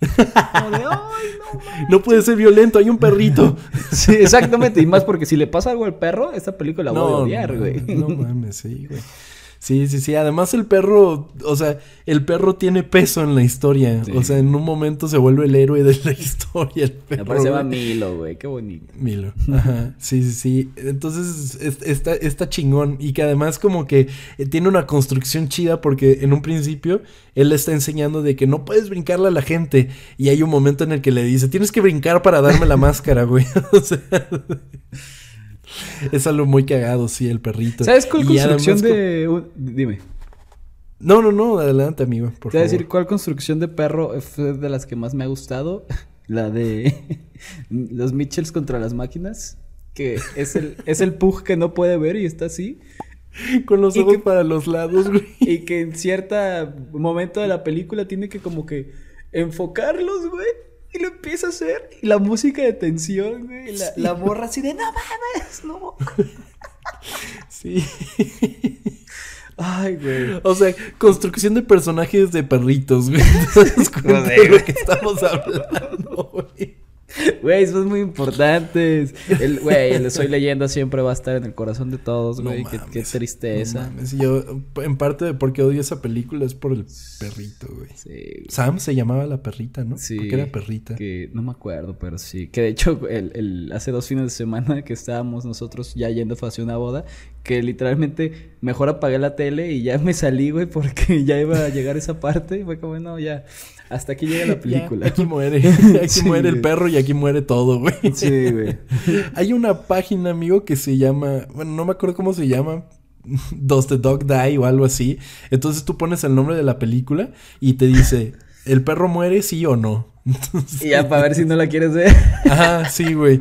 Como de, "Ay, no (laughs) No puede ser violento, hay un perrito. (laughs) Sí, exactamente. Y más porque si le pasa algo al perro, esta película la voy a odiar, no, güey. No mames, sí, güey. Sí, sí, sí. Además el perro, o sea, el perro tiene peso en la historia. Sí. O sea, en un momento se vuelve el héroe de la (laughs) historia. El perro, va güey. Milo, güey. Qué bonito. Milo. (laughs) Ajá. Sí, sí, sí. Entonces es- está, está chingón. Y que además como que eh, tiene una construcción chida porque en un principio él le está enseñando de que no puedes brincarle a la gente. Y hay un momento en el que le dice, tienes que brincar para darme la (laughs) máscara, güey. o sea... (laughs) Es algo muy cagado, sí, el perrito. ¿Sabes cuál Y construcción co- de... Dime. No, no, no, adelante, amigo, por Te voy a decir cuál construcción de perro fue de las que más me ha gustado. (laughs) La de (laughs) los Mitchells contra las máquinas. Que es el, es el Pug que no puede ver y está así. Con los ojos que- para los lados, güey. Y que en cierto momento de la película tiene que como que enfocarlos, güey. Y lo empieza a hacer. Y la música de tensión, güey. y La, la morra así de no mames, no. (laughs) Sí. Ay, güey. O sea, construcción de personajes de perritos, güey. (laughs) ¿Te das (laughs) cuenta Joder, de lo que estamos hablando, güey? Güey, son muy importantes. El, güey, el Soy Leyenda siempre va a estar en el corazón de todos, No güey. qué, qué tristeza. No mames, yo, en parte de por qué odio esa película es por el perrito, güey. Sí, güey. Sam se llamaba la perrita, ¿no? Sí. Porque era perrita. Que no me acuerdo, pero sí. Que de hecho, el, el- hace dos fines de semana que estábamos nosotros ya yendo hacia una boda, que literalmente mejor apagué la tele y ya me salí, güey, porque (laughs) ya iba a llegar esa parte. Y fue como, no, ya, hasta aquí llega la Ya, película. aquí muere. (laughs) Aquí Sí, muere el perro y aquí muere todo, güey. Sí, güey. (laughs) Hay una página, amigo, que se llama. Bueno, no me acuerdo cómo se llama. (laughs) Does the dog die o algo así. Entonces tú pones el nombre de la película y te dice: ¿el perro muere, sí o no? Entonces, Y ya para ver si no la quieres ver. Ajá, sí, güey.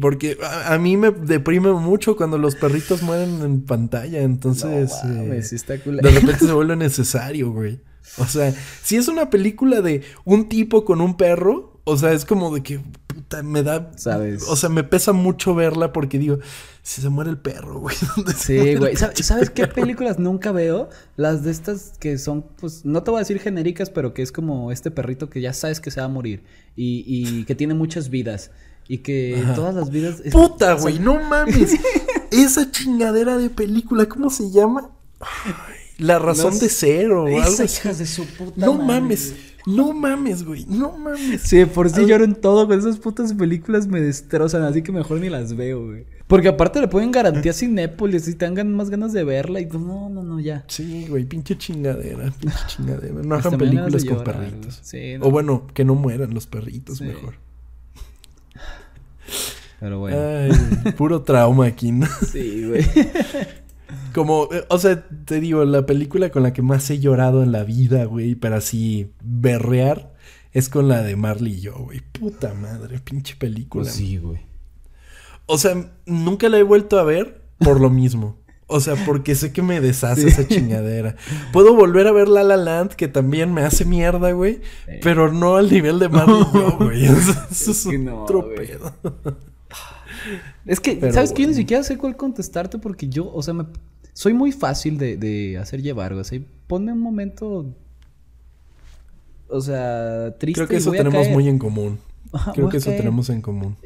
Porque a, a mí me deprime mucho cuando los perritos mueren en pantalla. Entonces, No mames, eh, sí está cool. de repente se vuelve necesario, güey. O sea, si es una película de un tipo con un perro, o sea, es como de que, puta, me da. ¿Sabes? O sea, me pesa mucho verla porque digo, si se muere el perro, güey. (laughs) ¿dónde se Sí, güey. ¿Sabes, sabes qué películas nunca veo? Las de estas que son, pues, no te voy a decir genéricas, pero que es como este perrito que ya sabes que se va a morir y, y que tiene muchas vidas. Y que todas las vidas. es- Puta, güey, no mames. (laughs) Esa chingadera de película, ¿cómo se llama? Ay, (laughs) la razón de ser o algo Esa así. hijas de su puta No madre, mames, güey. no mames, güey, no mames. Sí, por si lloro en todo con esas putas películas me destrozan, así que mejor ni las veo, güey. Porque aparte le ponen garantía Cinépolis y tengan más ganas de verla y pues no, no, no, ya. Sí, güey, pinche chingadera, pinche chingadera. No hagan películas con llorar, perritos. Sí, no. O bueno, que no mueran los perritos, Sí. mejor. Pero bueno. Ay, puro trauma aquí, ¿no? Sí, güey. (laughs) Como, o sea, te digo, la película con la que más he llorado en la vida, güey, para así berrear, es con la de Marley y yo, güey. Puta madre, pinche película. Pues sí, güey. O sea, nunca la he vuelto a ver por lo mismo. O sea, porque sé que me deshace Sí. esa chingadera. Puedo volver a ver La La Land, que también me hace mierda, güey. Pero no al nivel de Marley y yo, (laughs) güey. Eso, eso es que no, otro güey. pedo. Es que, Pero ¿sabes qué? Yo ni bueno. siquiera sé cuál contestarte porque yo, o sea, me, soy muy fácil de, de hacer llevar, güey. O sea, ponme un momento. O sea, triste. Creo que eso tenemos caer. muy en común. Ajá, Creo que eso tenemos en común.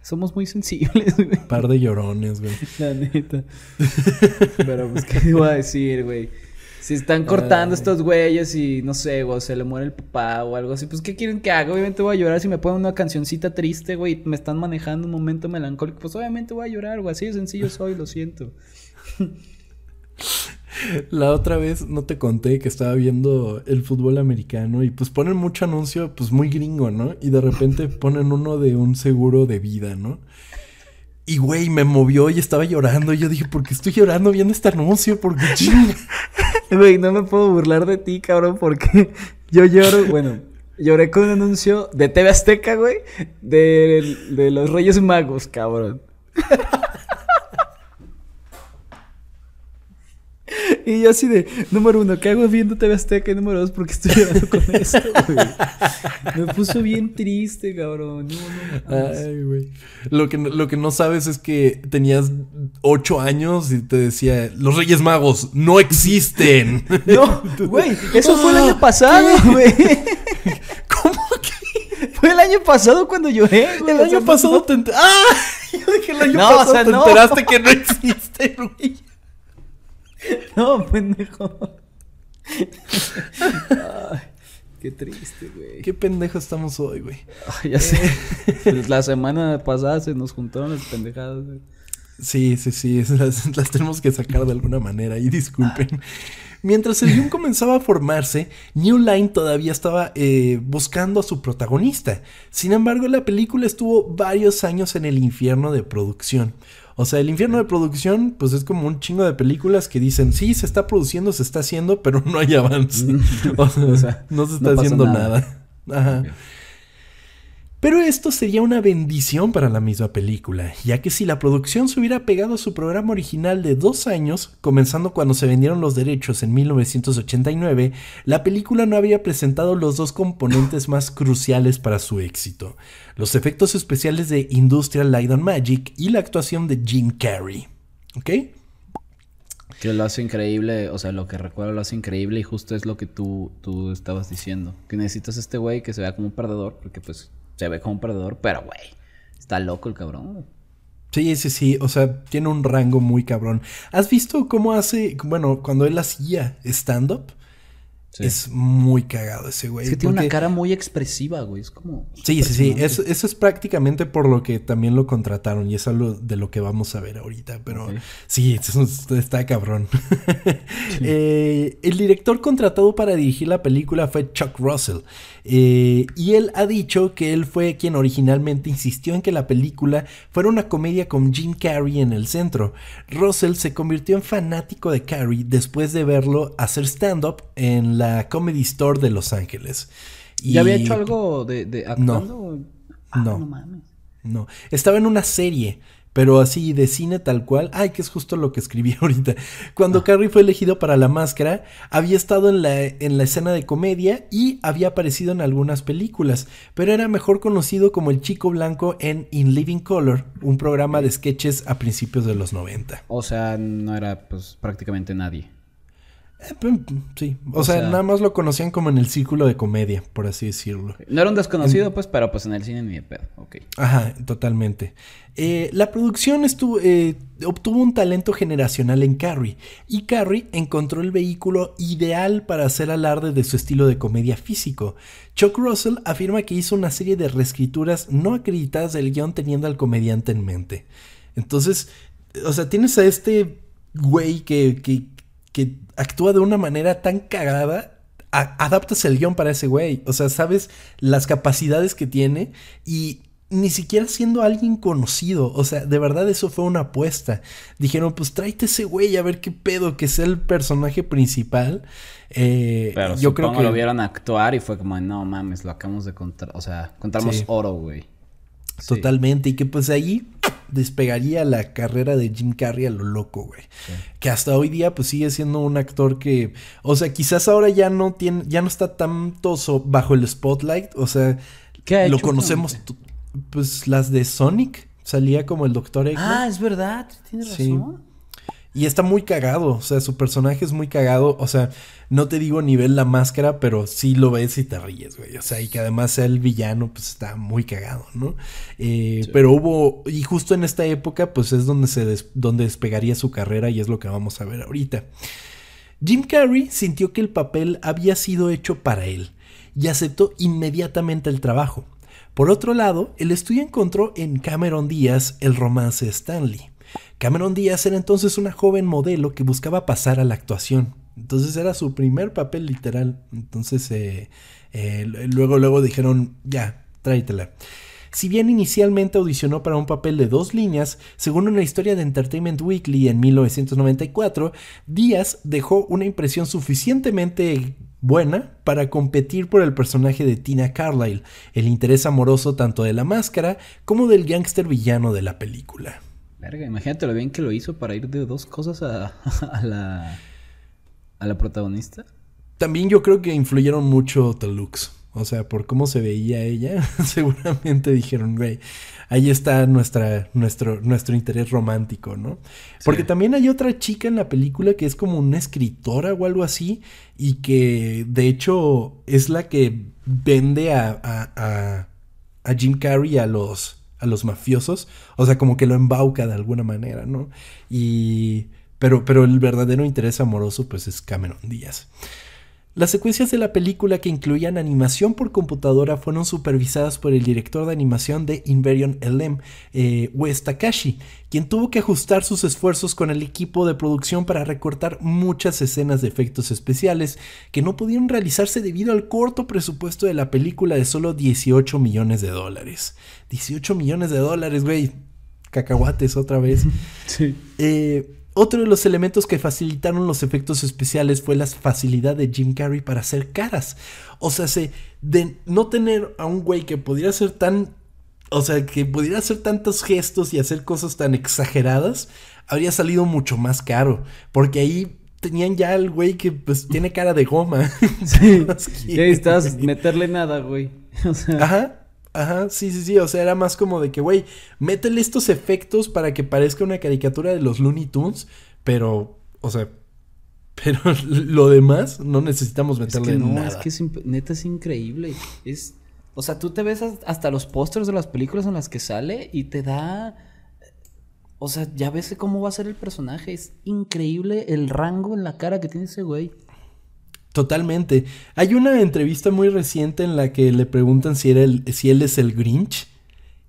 Somos muy sensibles, (laughs) güey. Par de llorones, güey. La neta. Pero pues, ¿qué iba a decir, güey? Si están cortando estos güeyes y no sé, güey, se le muere el papá o algo así, pues ¿qué quieren que haga? Obviamente voy a llorar si me ponen una cancioncita triste, güey, y me están manejando un momento melancólico, pues obviamente voy a llorar, güey, así de sencillo soy, lo siento. (laughs) La otra vez no te conté que estaba viendo el fútbol americano y pues ponen mucho anuncio, pues muy gringo, ¿no? Y de repente (laughs) ponen uno de un seguro de vida, ¿no? Y güey, me movió y estaba llorando. Y yo dije, ¿por qué estoy llorando viendo este anuncio? Porque chinga. (laughs) Güey, no me puedo burlar de ti, cabrón, porque yo lloro, bueno, lloré con un anuncio de TV Azteca, güey, de, de los Reyes Magos, cabrón. Y yo así de, número uno, ¿qué hago viendo TV Azteca? Y número dos, ¿por qué estoy llorando con (laughs) esto, güey? Me puso bien triste, cabrón. No, no. Ay, güey. Lo que, lo que no sabes es que tenías ocho años y te decía, los Reyes Magos no existen. (laughs) No, güey, eso fue el año pasado, güey. (laughs) ¿Cómo que? Fue el año pasado cuando lloré, güey. El año pasado te ¡Ah! Yo dije el año pasado te enteraste que no existe, güey. (laughs) No, pendejo. Ay, qué triste, güey. Qué pendejo estamos hoy, güey. Ya sé. Pues (laughs) La semana pasada se nos juntaron las pendejadas. güey. Sí, sí, sí, las, las tenemos que sacar de alguna manera y disculpen. Mientras el guion comenzaba a formarse, New Line todavía estaba eh, buscando a su protagonista. Sin embargo, la película estuvo varios años en el infierno de producción. O sea, el infierno de producción, pues es como un chingo de películas que dicen, sí, se está produciendo, se está haciendo, pero no hay avance. (laughs) o, sea, no se está haciendo nada. nada. Ajá. Pero esto sería una bendición para la misma película, ya que si la producción se hubiera pegado a su programa original de dos años, comenzando cuando se vendieron los derechos en 1989, la película no habría presentado los dos componentes más cruciales para su éxito, los efectos especiales de Industrial Light and Magic y la actuación de Jim Carrey. ¿Ok? Que lo hace increíble, o sea, lo que recuerdo lo hace increíble y justo es lo que tú, tú estabas diciendo. Que necesitas a este güey que se vea como un perdedor, porque pues se ve como un perdedor, pero güey, está loco el cabrón. Sí, sí, sí, o sea, tiene un rango muy cabrón. ¿Has visto cómo hace, bueno, cuando él hacía stand-up? Sí. Es muy cagado ese güey. Es que tiene una cara muy expresiva, güey. Es como. Sí, sí, sí. Eso, eso es prácticamente por lo que también lo contrataron y es algo de lo que vamos a ver ahorita. Pero sí, eso está cabrón. (laughs) Eh, el director contratado para dirigir la película fue Chuck Russell. Eh, y él ha dicho que él fue quien originalmente insistió en que la película fuera una comedia con Jim Carrey en el centro. Russell se convirtió en fanático de Carrey después de verlo hacer stand-up en la Comedy Store de Los Ángeles. ¿Y había Y- hecho algo de, de actuando? Ah, No. no mames. No, estaba en una serie, Pero así de cine tal cual, ay, que es justo lo que escribí (laughs) ahorita. Cuando Carrie fue elegido para la máscara, había estado en la, en la escena de comedia y había aparecido en algunas películas, pero era mejor conocido como el chico blanco en In Living Color, un programa de sketches a principios de los 90. O sea, no era pues prácticamente nadie. Eh, pum, Sí, o, O sea, sea- nada más lo conocían como en el círculo de comedia, por así decirlo. No era un desconocido, pues, pero pues en el cine ni de pedo. Ok. Ajá, totalmente. Eh, la producción estuvo, eh, obtuvo un talento generacional en Carrie y Carrie encontró el vehículo ideal para hacer alarde de su estilo de comedia físico. Chuck Russell afirma que hizo una serie de reescrituras no acreditadas del guion teniendo al comediante en mente. Entonces, o sea, tienes a este güey que, que, que actúa de una manera tan cagada adaptas el guion para ese güey. O sea, sabes las capacidades que tiene y ni siquiera siendo alguien conocido. O sea, de verdad eso fue una apuesta. Dijeron, pues tráete ese güey a ver qué pedo, que sea el personaje principal. Eh, Pero yo creo que lo vieron actuar y fue como, no mames, lo acabamos de contar. O sea, contamos Sí. oro, güey. Sí. Totalmente. Y que pues ahí despegaría la carrera de Jim Carrey a lo loco, güey. Que hasta hoy día pues sigue siendo un actor que, o sea, quizás ahora ya no tiene, ya no está tanto so- bajo el spotlight, o sea, ¿Qué ha lo hecho conocemos, pues las de Sonic, salía como el Doctor Eggman. Ah, es verdad, tienes Sí. Y está muy cagado, o sea, su personaje es muy cagado, o sea, no te digo nivel la máscara, pero sí lo ves y te ríes, güey, o sea, y que además sea el villano, pues está muy cagado, ¿no? Eh, Pero hubo, y justo en esta época, pues es donde se des- donde despegaría su carrera y es lo que vamos a ver ahorita. Jim Carrey sintió que el papel había sido hecho para él y aceptó inmediatamente el trabajo. Por otro lado, el estudio encontró en Cameron Díaz el romance Stanley. Cameron Díaz era entonces una joven modelo que buscaba pasar a la actuación. Entonces era su primer papel literal. Entonces eh, eh, luego, luego dijeron, ya, tráetela. Si bien inicialmente audicionó para un papel de dos líneas, según una historia de Entertainment Weekly en 1994, Díaz dejó una impresión suficientemente buena para competir por el personaje de Tina Carlyle, el interés amoroso tanto de la máscara como del gángster villano de la película. Verga, imagínate lo bien que lo hizo para ir de dos cosas a, (laughs) a la a la protagonista. También yo creo que influyeron mucho Looks. O sea, por cómo se veía ella, (laughs) seguramente dijeron, güey, ahí está nuestra, nuestro, nuestro interés romántico, ¿no? Porque también hay otra chica en la película que es como una escritora o algo así, y que de hecho es la que vende a, a, a, a Jim Carrey a los, a los mafiosos. O sea, como que lo embauca de alguna manera, ¿no? Y. Pero, pero el verdadero interés amoroso, pues, es Cameron Díaz. Las secuencias de la película que incluían animación por computadora fueron supervisadas por el director de animación de Inverion LM, eh, Wes Takashi, quien tuvo que ajustar sus esfuerzos con el equipo de producción para recortar muchas escenas de efectos especiales que no pudieron realizarse debido al corto presupuesto de la película de solo 18 millones de dólares. 18 millones de dólares, güey. Cacahuates otra vez. (laughs) Sí. Eh, otro de los elementos que facilitaron los efectos especiales fue la facilidad de Jim Carrey para hacer caras. O sea, se, de no tener a un güey que pudiera ser tan. O sea, que pudiera hacer tantos gestos y hacer cosas tan exageradas, habría salido mucho más caro. Porque ahí tenían ya al güey que pues tiene cara de goma. (laughs) Sí. Y ahí estás meterle nada, güey. (laughs) O sea, Ajá. Ajá, sí, sí, sí, o sea, era más como de que, güey, métele estos efectos para que parezca una caricatura de los Looney Tunes, pero, o sea, (laughs) pero lo demás no necesitamos es meterle que no, nada. es que es neta es increíble. Es o sea, tú te ves as- hasta los pósters de las películas en las que sale y te da o sea, ya ves cómo va a ser el personaje. Es increíble el rango en la cara que tiene ese güey. Totalmente. Hay una entrevista muy reciente en la que le preguntan si, era el, si él es el Grinch.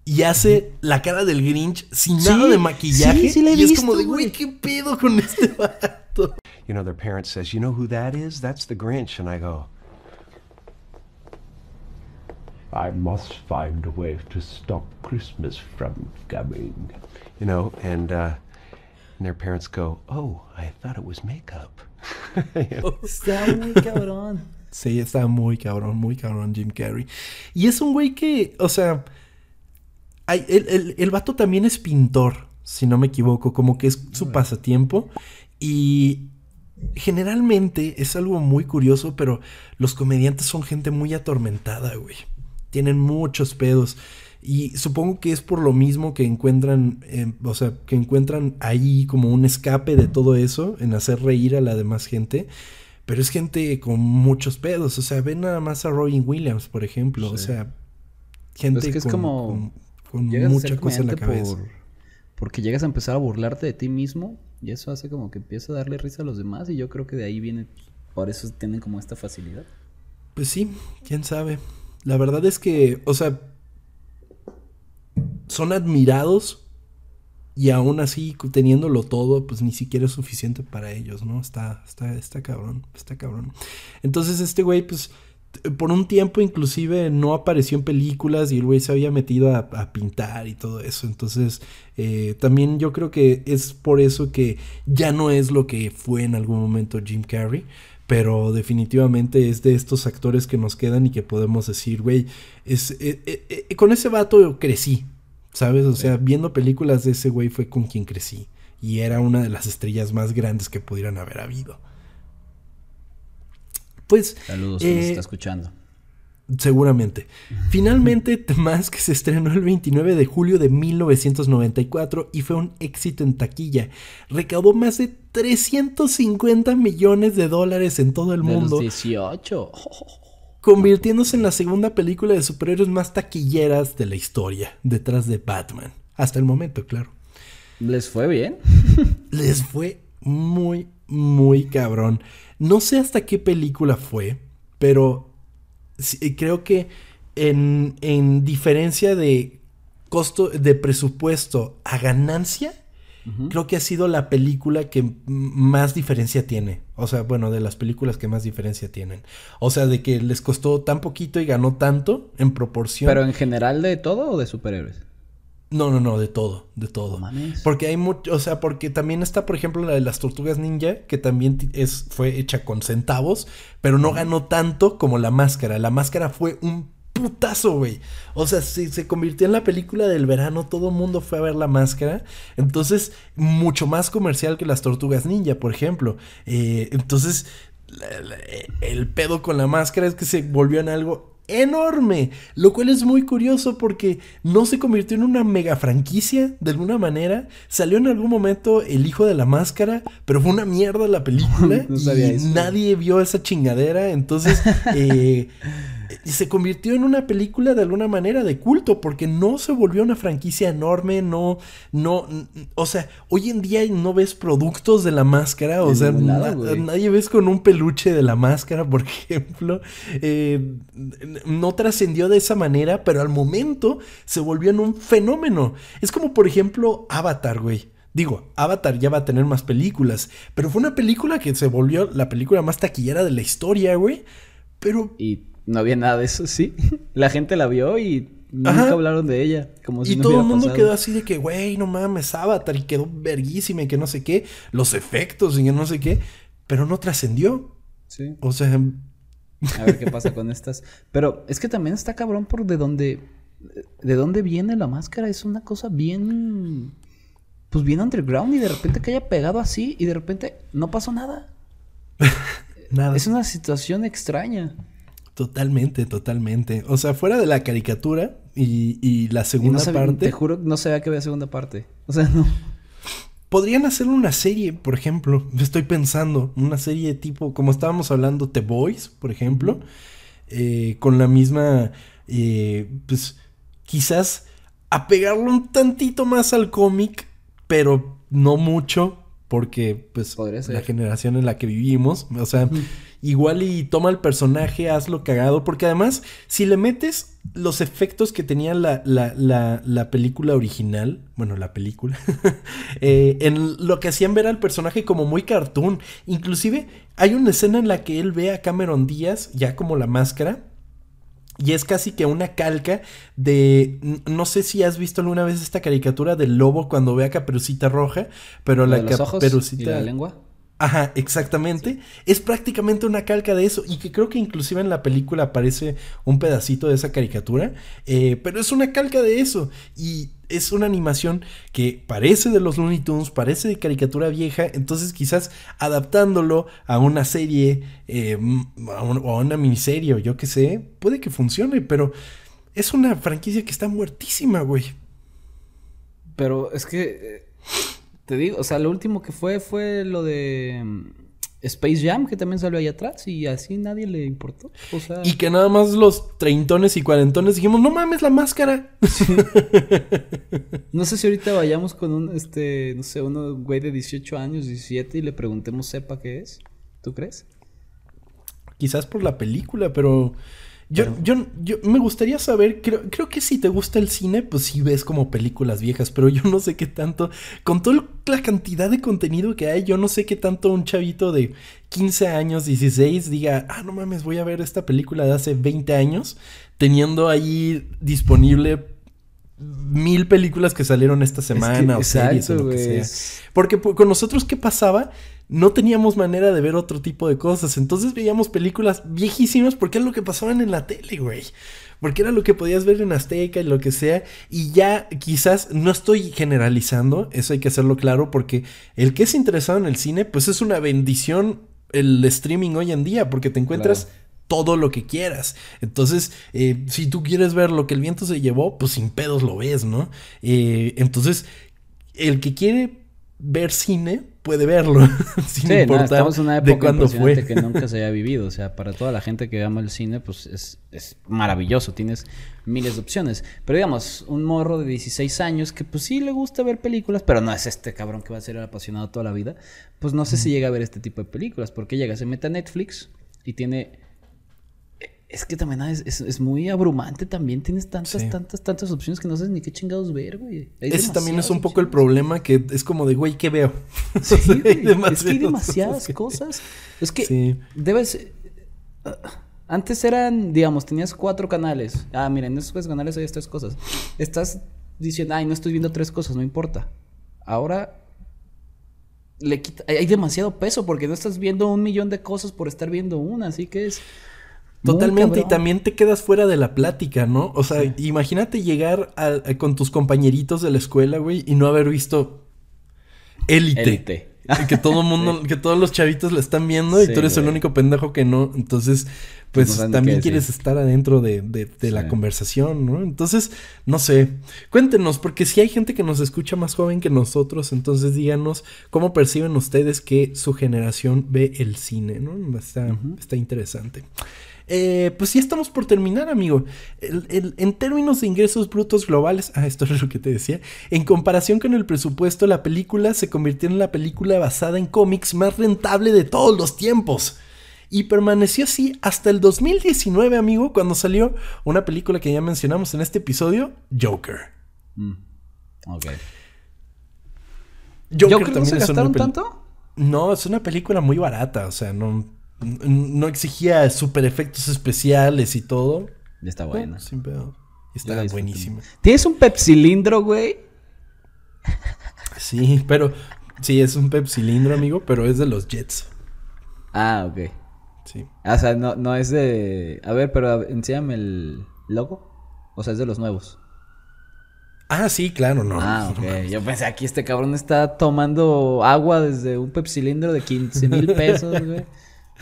Y hace la cara del Grinch sin Sí, nada de maquillaje. sí, sí la he y es visto, como de, güey. güey, ¿qué pedo con este (laughs) vato? You know, their parent says, You know who that is? That's the Grinch. And I go, I must find a way to stop Christmas from coming. You know, and, uh, and their parents go, Oh, I thought it was makeup. (laughs) (laughs) Está muy cabrón. Sí, está muy cabrón, muy cabrón Jim Carrey. Y es un güey que, o sea, hay- el, el- el vato también es pintor. si no me equivoco, como que es su pasatiempo. Y generalmente es algo muy curioso, pero los comediantes son gente muy atormentada, güey. Tienen muchos pedos. Y supongo que es por lo mismo que encuentran, eh, o sea, que encuentran ahí como un escape de todo eso, en hacer reír a la demás gente. Pero es gente con muchos pedos. O sea, ven nada más a Robin Williams, por ejemplo. O sea, gente Pues que es con, como con- mucha cosa en la cabeza. por- porque llegas a empezar a burlarte de ti mismo y eso hace como que empieza a darle risa a los demás y yo creo que de ahí viene, por eso tienen como esta facilidad. Pues sí, quién sabe. La verdad es que, o sea, son admirados y aún así teniéndolo todo, pues ni siquiera es suficiente para ellos, ¿no? Está, está, está cabrón, está cabrón. Entonces este güey, pues, por un tiempo inclusive no apareció en películas y el güey se había metido a, pintar y todo eso. Entonces, eh, también yo creo que es por eso que ya no es lo que fue en algún momento Jim Carrey. Pero definitivamente es de estos actores que nos quedan y que podemos decir, güey, es, eh, eh, con ese vato crecí, ¿sabes? O sea, viendo películas de ese güey fue con quien crecí. Y era una de las estrellas más grandes que pudieran haber habido. Pues... Saludos, que nos eh, está escuchando. Seguramente. (laughs) Finalmente, Mask se estrenó el 29 de julio de 1994 y fue un éxito en taquilla. Recaudó más de 350 millones de dólares en todo el De mundo, los (laughs) 18. Convirtiéndose en la segunda película de superhéroes más taquilleras de la historia, detrás de Batman. Hasta el momento, claro. ¿Les fue bien? (laughs) Les fue muy, muy cabrón. No sé hasta qué película fue, pero sí, creo que en, en diferencia de costo, de presupuesto a ganancia, creo que ha sido la película que más diferencia tiene. O sea, bueno, de las películas que más diferencia tienen. O sea, de que les costó tan poquito y ganó tanto en proporción. ¿Pero en general de todo o de superhéroes? No, no, no, de todo, de todo. Mames. Porque hay mucho, o sea, porque también está, por ejemplo, la de las tortugas ninja, que también es, fue hecha con centavos, pero no ganó tanto como la máscara. La máscara fue un putazo, güey. O sea, se, se convirtió en la película del verano, todo el mundo fue a ver la máscara. Entonces, mucho más comercial que las tortugas ninja, por ejemplo. Eh, entonces, la- la- el pedo con la máscara es que se volvió en algo enorme, lo cual es muy curioso porque no se convirtió en una mega franquicia de alguna manera. Salió en algún momento El Hijo de la Máscara, pero fue una mierda la película (laughs) No y nadie vio esa chingadera. Entonces, (laughs) eh, se convirtió en una película de alguna manera de culto porque no se volvió una franquicia enorme, no, no, o sea, hoy en día no ves productos de la máscara, o sea, na- nadie ves con un peluche de la máscara, por (laughs) ejemplo, Eh, no trascendió de esa manera, pero al momento se volvió en un fenómeno. Es como, por ejemplo, Avatar, güey. Digo, Avatar ya va a tener más películas, pero fue una película que se volvió la película más taquillera de la historia, güey. Pero Y no había nada de eso, sí. (laughs) La gente la vio y nunca Ajá. hablaron de ella. Como si y no todo el mundo pasado. quedó así de que, güey, no mames, Avatar, y quedó verguísima y que no sé qué, los efectos y que no sé qué, pero no trascendió. Sí. O sea, A ver qué pasa con estas. Pero es que también está cabrón por de dónde. De dónde viene la máscara. Es una cosa bien. Pues bien underground y de repente que haya pegado así y de repente no pasó nada. (laughs) nada. Es una situación extraña. Totalmente, totalmente. O sea, fuera de la caricatura y, y la Y no segunda sabía- parte, Te juro, no sabía que había segunda parte. O sea, no. podrían hacer una serie, por ejemplo. Estoy pensando, una serie tipo, como estábamos hablando, The Boys, por ejemplo, eh, con la misma, eh, pues, quizás apegarlo un tantito más al cómic, pero no mucho, porque, pues, la generación en la que vivimos, o sea, igual y toma el personaje, hazlo cagado, porque además, si le metes los efectos que tenía la, la, la, la película original, bueno, la película, (laughs) eh, en lo que hacían ver al personaje como muy cartoon, inclusive hay una escena en la que él ve a Cameron Díaz ya como la máscara, y es casi que una calca de. No sé si has visto alguna vez esta caricatura del lobo cuando ve a Caperucita Roja, pero ¿Lo la de los ojos y Caperucita. la lengua. Ajá, exactamente. Es prácticamente una calca de eso y que creo que inclusive en la película aparece un pedacito de esa caricatura, eh, pero es una calca de eso y es una animación que parece de los Looney Tunes, parece de caricatura vieja, entonces quizás adaptándolo a una serie eh, a un- o a una miniserie o yo qué sé, puede que funcione, pero es una franquicia que está muertísima, güey. Pero es que. eh, Te digo, o sea, lo último que fue fue lo de. mm, Space Jam, que también salió ahí atrás y así nadie le importó. O sea. Y que nada más los treintones y cuarentones dijimos, no mames la máscara. (laughs) No sé si ahorita vayamos con un, este, no sé, uno güey de 18 años, 17 y le preguntemos sepa qué es. ¿Tú crees? Quizás por la película, pero yo, yo, yo me gustaría saber, creo, creo que si te gusta el cine, pues sí ves como películas viejas, pero yo no sé qué tanto, con toda la cantidad de contenido que hay, yo no sé qué tanto un chavito de 15 años, 16 diga, ah, no mames, voy a ver esta película de hace 20 años, teniendo ahí disponible mil películas que salieron esta semana o series o lo que sea. Porque pues, con nosotros, ¿qué pasaba? No teníamos manera de ver otro tipo de cosas. Entonces veíamos películas viejísimas porque era lo que pasaban en la tele, güey. Porque era lo que podías ver en Azteca y lo que sea. Y ya quizás no estoy generalizando, eso hay que hacerlo claro, porque el que es interesado en el cine, pues es una bendición el streaming hoy en día, porque te encuentras Claro. todo lo que quieras. Entonces, eh, si tú quieres ver lo que el viento se llevó, pues sin pedos lo ves, ¿no? Eh, entonces, el que quiere ver cine puede verlo, (laughs) sin Sí, no, importar estamos en una de época cuándo fue. que nunca se (laughs) haya vivido. O sea, para toda la gente que ama el cine, pues es, es maravilloso. Tienes miles de opciones. Pero digamos, un morro de 16 años que pues sí le gusta ver películas, pero no es este cabrón que va a ser el apasionado toda la vida. Pues no sé si llega a ver este tipo de películas. Porque llega, se mete a Netflix y tiene... Es que también es, es- es muy abrumante también. Tienes tantas, Sí. tantas, tantas opciones que no sabes ni qué chingados ver, güey. Hay Ese también es un poco el problema que es como de, güey, ¿qué veo? (laughs) Sí, güey, es que hay demasiadas cosas. Es que Sí. debes. ah, Antes eran, digamos, tenías cuatro canales. Ah, miren, en esos canales hay tres cosas. Estás diciendo, ay, no estoy viendo tres cosas, no importa. Ahora le quita, hay hay demasiado peso porque no estás viendo un millón de cosas por estar viendo una, así que es. Totalmente, y también te quedas fuera de la plática, ¿no? O sea, imagínate llegar a- a- con tus compañeritos de la escuela, güey, y no haber visto Élite. Élite. Que todo (laughs) mundo, que todos los chavitos la están viendo y tú eres el único pendejo que no. Entonces, pues no ni también quieres estar adentro de, de- de la conversación, ¿no? Entonces, no sé. Cuéntenos, porque si hay gente que nos escucha más joven que nosotros, entonces díganos cómo perciben ustedes que su generación ve el cine, ¿no? Está, está interesante. Eh, pues ya estamos por terminar, amigo. El- el- en términos de ingresos brutos globales, (laughs) ah, esto es lo que te decía, en comparación con el presupuesto, la película se convirtió en la película basada en cómics más rentable de todos los tiempos. Y permaneció así hasta el 2019, amigo, cuando salió una película que ya mencionamos en este episodio, Joker. Mm, Ok. Joker, ¿Yo creo que se también es una gastaron tanto? No, es una película muy barata, o sea, no, no exigía super efectos especiales y todo. Ya está No, buena. sin pedo. Está buenísima. ¿Tienes un pepsilindro, güey? Sí, pero sí, es un pepsilindro, amigo, pero es de los Jets. Ah, ok. Sí. O sea, no, no es de. A ver, pero enséñame el logo. O sea, es de los nuevos. Ah, sí, claro, no. Ah, ok. (laughs) Yo pensé, aquí este cabrón está tomando agua desde un pepsilindro de 15 mil pesos, güey.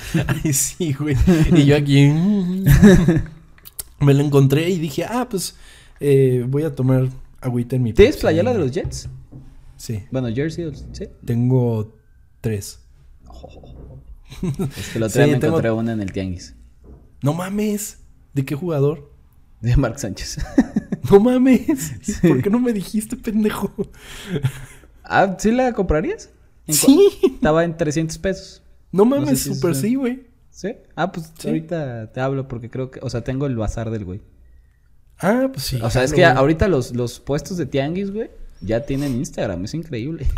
(laughs) Ay, sí, güey. Y yo aquí (laughs) me lo encontré y dije, ah, pues eh, voy a tomar agüita en mi ¿Tienes Pepsi. playera de los Jets? Sí, Bueno, Jersey, ¿sí? tengo tres. (laughs) Es que Sí, me tengo- encontré una en el tianguis. No mames. ¿De qué jugador? De Mark Sánchez. No mames. ¿Por qué no me dijiste, pendejo? ah, ¿sí la comprarías? ¿En cua- Sí. Estaba en 300 pesos. No No sé mames, si super sí, güey. ¿Sí? Ah, pues Sí. ahorita te hablo porque creo que... O sea, tengo el bazar del güey. Ah, pues sí. O sea, es que güey. ahorita los, los puestos de tianguis, güey, ya tienen Instagram. Es increíble. (laughs)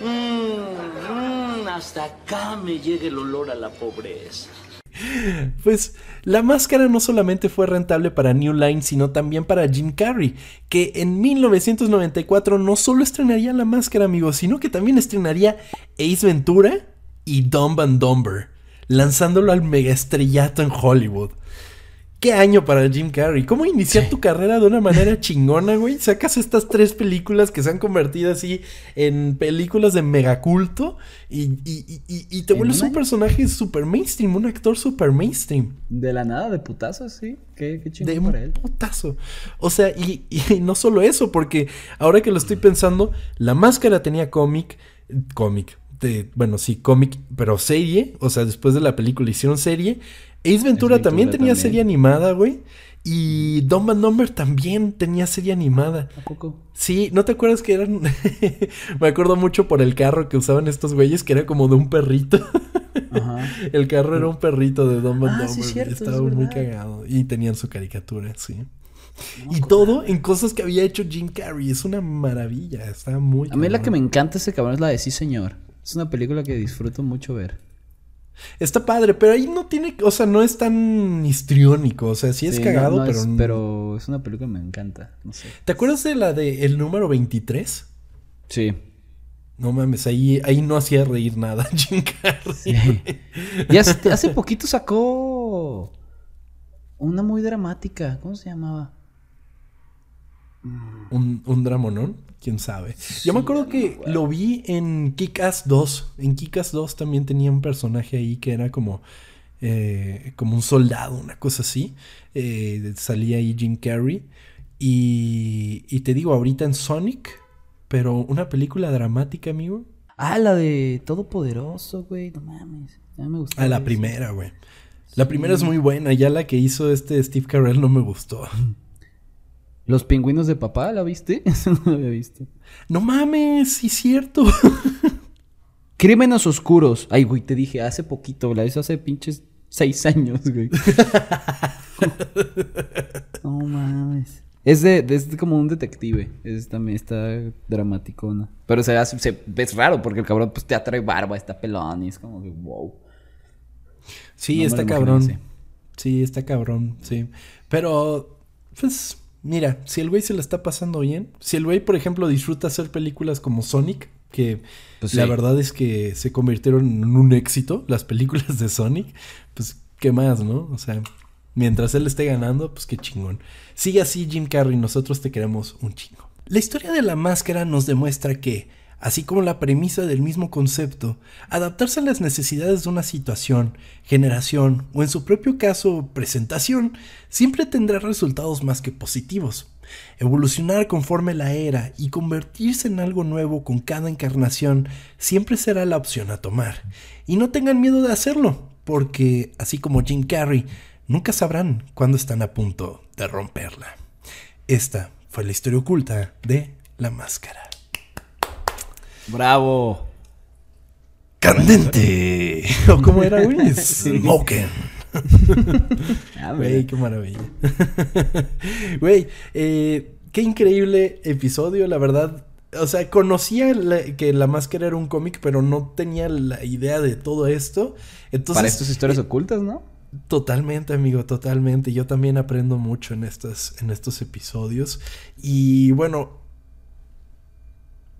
Mm, mm, hasta acá me llega el olor a la pobreza. Pues la máscara no solamente fue rentable para New Line, sino también para Jim Carrey, que en 1994 no solo estrenaría la máscara, amigos, sino que también estrenaría Ace Ventura y Dumb and Dumber, lanzándolo al mega estrellato en Hollywood. ¿Qué año para Jim Carrey? ¿Cómo iniciar tu carrera de una manera chingona, güey? Sacas estas tres películas que se han convertido así en películas de megaculto y, y, y, y- te ¿En vuelves un personaje super mainstream, un actor super mainstream. De la nada, de putazos, sí. Qué, qué chingón De para él. putazo. O sea, y, y (laughs) no solo eso, porque ahora que lo estoy pensando, la máscara tenía cómic, cómic, de, bueno, sí, cómic, pero serie, o sea, después de la película hicieron serie. Ace Ventura, Ventura también tenía también. serie animada, güey. Y Dumb and Dumber también tenía serie animada. ¿A poco? Sí, ¿no te acuerdas que eran? (laughs) Me acuerdo mucho por el carro que usaban estos güeyes, que era como de un perrito. Ajá. (laughs) El carro era un perrito de Dumb and Ah, sí, Dumber, cierto, Estaba es muy cagado. Y tenían su caricatura, sí. y todo en cosas que había hecho Jim Carrey. Es una maravilla. Está muy A mí la que me encanta ese cabrón es la de Sí, señor. Es una película que disfruto mucho ver. Está padre, pero ahí no tiene. O sea, no es tan histriónico. O sea, sí es Sí, no- cagado, no pero. es- pero es una película que me encanta. No sé. ¿Te acuerdas de la de El número 23? Sí. No mames, ahí, ahí no hacía reír nada (laughs) Jim Carrey. Y hace, hace poquito sacó una muy dramática. ¿Cómo se llamaba? Un, un dramonón, quién sabe. Yo me acuerdo que lo vi en Kick-Ass 2. En Kick-Ass 2 también tenía un personaje ahí que era como, eh, como un soldado, una cosa así. Eh, salía ahí Jim Carrey. Y, y te digo, ahorita en Sonic, pero una película dramática, amigo. Ah, la de Todopoderoso, güey. No mames. A mí me gustó. A la primera, güey. La primera es muy buena, ya la que hizo este Steve Carell no me gustó. (laughs) Los pingüinos de papá, ¿la viste? (laughs) Eso no lo había visto. No mames, sí es cierto. (laughs) Crímenes oscuros. Ay, güey, te dije hace poquito. La hizo hace pinches seis años, güey. (laughs) no mames. Es de, de- es como un detective. Es también está dramaticona. Pero se hace, se, es raro porque el cabrón pues te trae barba, está pelón y es como que wow. Sí, No está cabrón. Sí, está cabrón, sí. Pero, pues, mira, si el güey se la está pasando bien, si el güey, por ejemplo, disfruta hacer películas como Sonic, que Pues la sí. verdad es que se convirtieron en un éxito, (laughs) las películas de Sonic, pues, ¿qué más, no? O sea, mientras él esté ganando, pues qué chingón. Sigue así, Jim Carrey, nosotros te queremos un chingo. La historia de la máscara nos demuestra que, así como la premisa del mismo concepto, adaptarse a las necesidades de una situación, generación o en su propio caso presentación, siempre tendrá resultados más que positivos. Evolucionar conforme la era y convertirse en algo nuevo con cada encarnación siempre será la opción a tomar. Y no tengan miedo de hacerlo, porque así como Jim Carrey, nunca sabrán cuándo están a punto de romperla. Esta fue la historia oculta de la máscara. Bravo. ¡Candente! (laughs) ¿O cómo era, güey? (laughs) Smoking. (laughs) Ah, Güey, qué maravilla. Güey, eh, qué increíble episodio, la verdad. O sea, conocía la- que la máscara era un cómic, pero no tenía la idea de todo esto. Entonces, Para estas historias ocultas, ¿no? Totalmente, amigo, totalmente. Yo también aprendo mucho en estos, en estos episodios. Y bueno,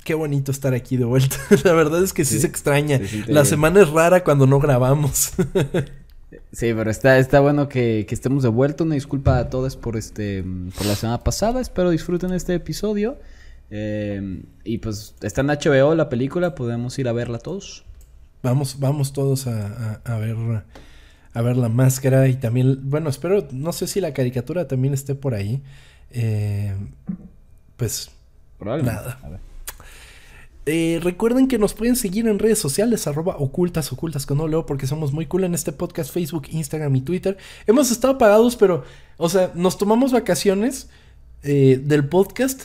qué bonito estar aquí de vuelta. (laughs) La verdad es que sí, Sí, se extraña. La semana es rara cuando no grabamos. (laughs) Sí, pero está, está bueno que, que estemos de vuelta. Una disculpa a todos por este por la semana pasada. Espero disfruten este episodio. Eh, y pues está en HBO la película, podemos ir a verla todos. vamos, vamos todos a, a- a ver a ver la máscara y también, bueno, espero, no sé si la caricatura también esté por ahí. Eh, pues. Nada. A ver. Eh, recuerden que nos pueden seguir en redes sociales, arroba ocultas, ocultas con leo porque somos muy cool en este podcast, Facebook, Instagram y Twitter. Hemos estado apagados, pero, o sea, nos tomamos vacaciones eh, del podcast,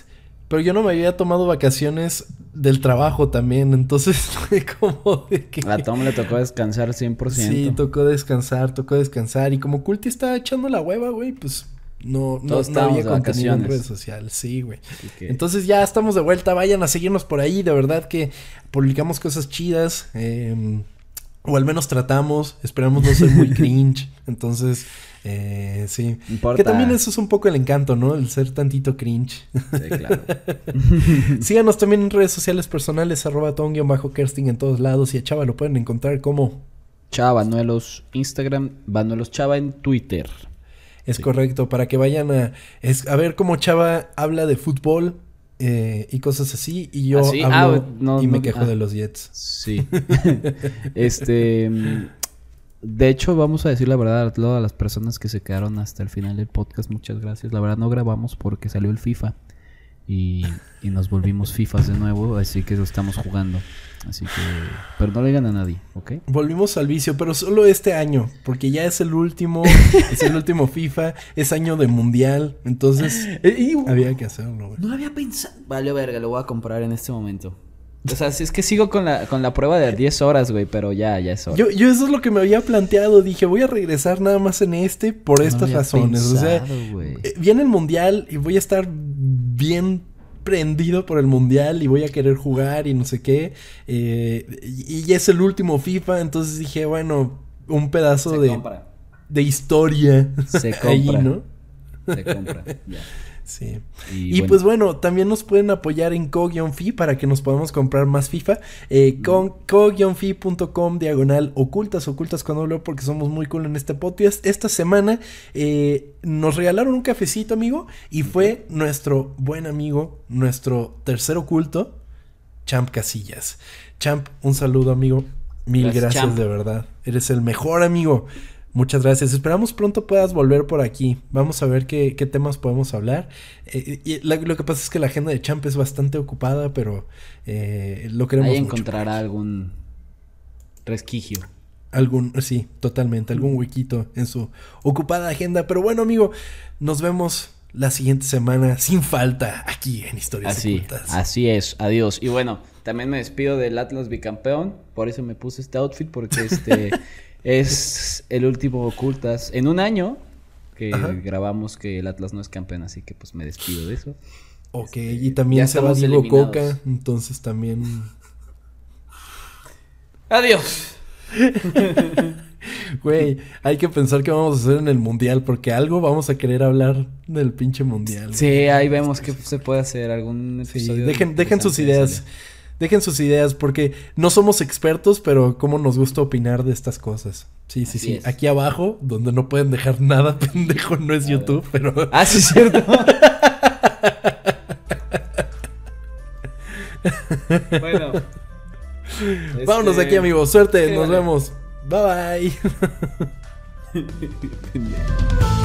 pero yo no me había tomado vacaciones del trabajo también, entonces (laughs) fue como de que... A Tom le tocó descansar 100%. Sí, tocó descansar, tocó descansar. Y como Culti está echando la hueva, güey, pues no, no, Todos no había contenido en redes sociales. Sí, güey. Que- Entonces ya estamos de vuelta. Vayan a seguirnos por ahí. De verdad que publicamos cosas chidas. eh, O al menos tratamos, esperamos no ser muy (laughs) cringe. Entonces, eh, sí. Importa. Que también eso es un poco el encanto, ¿no? El ser tantito cringe. Sí, claro. (laughs) Síganos también en redes sociales personales, arroba ton-kersting en todos lados. Y a Chava lo pueden encontrar como... Chava Banuelos Instagram, Banuelos Chava en Twitter. Es correcto, para que vayan a, es, a ver cómo Chava habla de fútbol eh, y cosas así. Y yo ¿Ah, sí? hablo Ah, no, y me no, quejo ah. de los Jets. Sí. (laughs) este. De hecho, vamos a decir la verdad a todas las personas que se quedaron hasta el final del podcast. Muchas gracias. La verdad, no grabamos porque salió el FIFA. Y, y nos volvimos (laughs) FIFAs de nuevo. Así que lo estamos jugando. Así que. Pero no le digan a nadie, ¿ok? Volvimos al vicio, pero solo este año, porque ya es el último, (laughs) es el último FIFA, es año de mundial, entonces (laughs) había que hacerlo, güey. No había pensado. Vale, verga, lo voy a comprar en este momento. O sea, si es que sigo con la, con la prueba de 10 horas, güey, pero ya, ya es hora. Yo, yo eso es lo que me había planteado, dije, voy a regresar nada más en este por No estas razones, o sea, güey. eh, viene el mundial y voy a estar bien prendido por el mundial y voy a querer jugar y no sé qué, eh, y, es el último FIFA, entonces dije, bueno, un pedazo Se de, compra. de historia Se (laughs) ahí, compra. ¿no? Se compra. ya. Sí. Y Y, bueno. pues bueno, también nos pueden apoyar en co-fi para que nos podamos comprar más FIFA. Eh, con co-fi.com diagonal ocultas, ocultas con doble porque somos muy cool en este podcast. Esta semana eh, nos regalaron un cafecito, amigo, y fue nuestro buen amigo, nuestro tercer oculto, Champ Casillas. Champ, un saludo, amigo. Mil Gracias, de verdad. Eres el mejor amigo. Muchas gracias. Esperamos pronto puedas volver por aquí. Vamos a ver qué, qué temas podemos hablar. Eh, y la- lo que pasa es que la agenda de Champ es bastante ocupada, pero eh, lo queremos Ahí mucho. encontrará algún resquicio. Algún, sí, totalmente, algún huequito en su ocupada agenda. Pero bueno, amigo, nos vemos la siguiente semana sin falta aquí en Historias Así, Ocultas. así es. Adiós. Y bueno, también me despido del Atlas bicampeón. Por eso me puse este outfit, porque este (laughs) es el último ocultas en un año que Ajá. grabamos que el Atlas no es campeón, así que pues me despido de eso. Ok, y también ya se va Diego eliminados. Coca, entonces también... Adiós. Güey, hay que pensar qué vamos a hacer en el mundial, porque algo vamos a querer hablar del pinche mundial. Sí, ahí vemos que se puede hacer algún Sí, episodio. dejen, dejen sus ideas. Dejen sus ideas, porque no somos expertos, pero cómo nos gusta opinar de estas cosas. Sí, sí, Así sí. es. Aquí abajo, donde no pueden dejar nada (laughs) pendejo, no es YouTube, pero. Ah, sí, es cierto. (laughs) bueno. Vámonos este, aquí, amigos. Suerte, sí, nos vale. vemos. Bye bye. (laughs)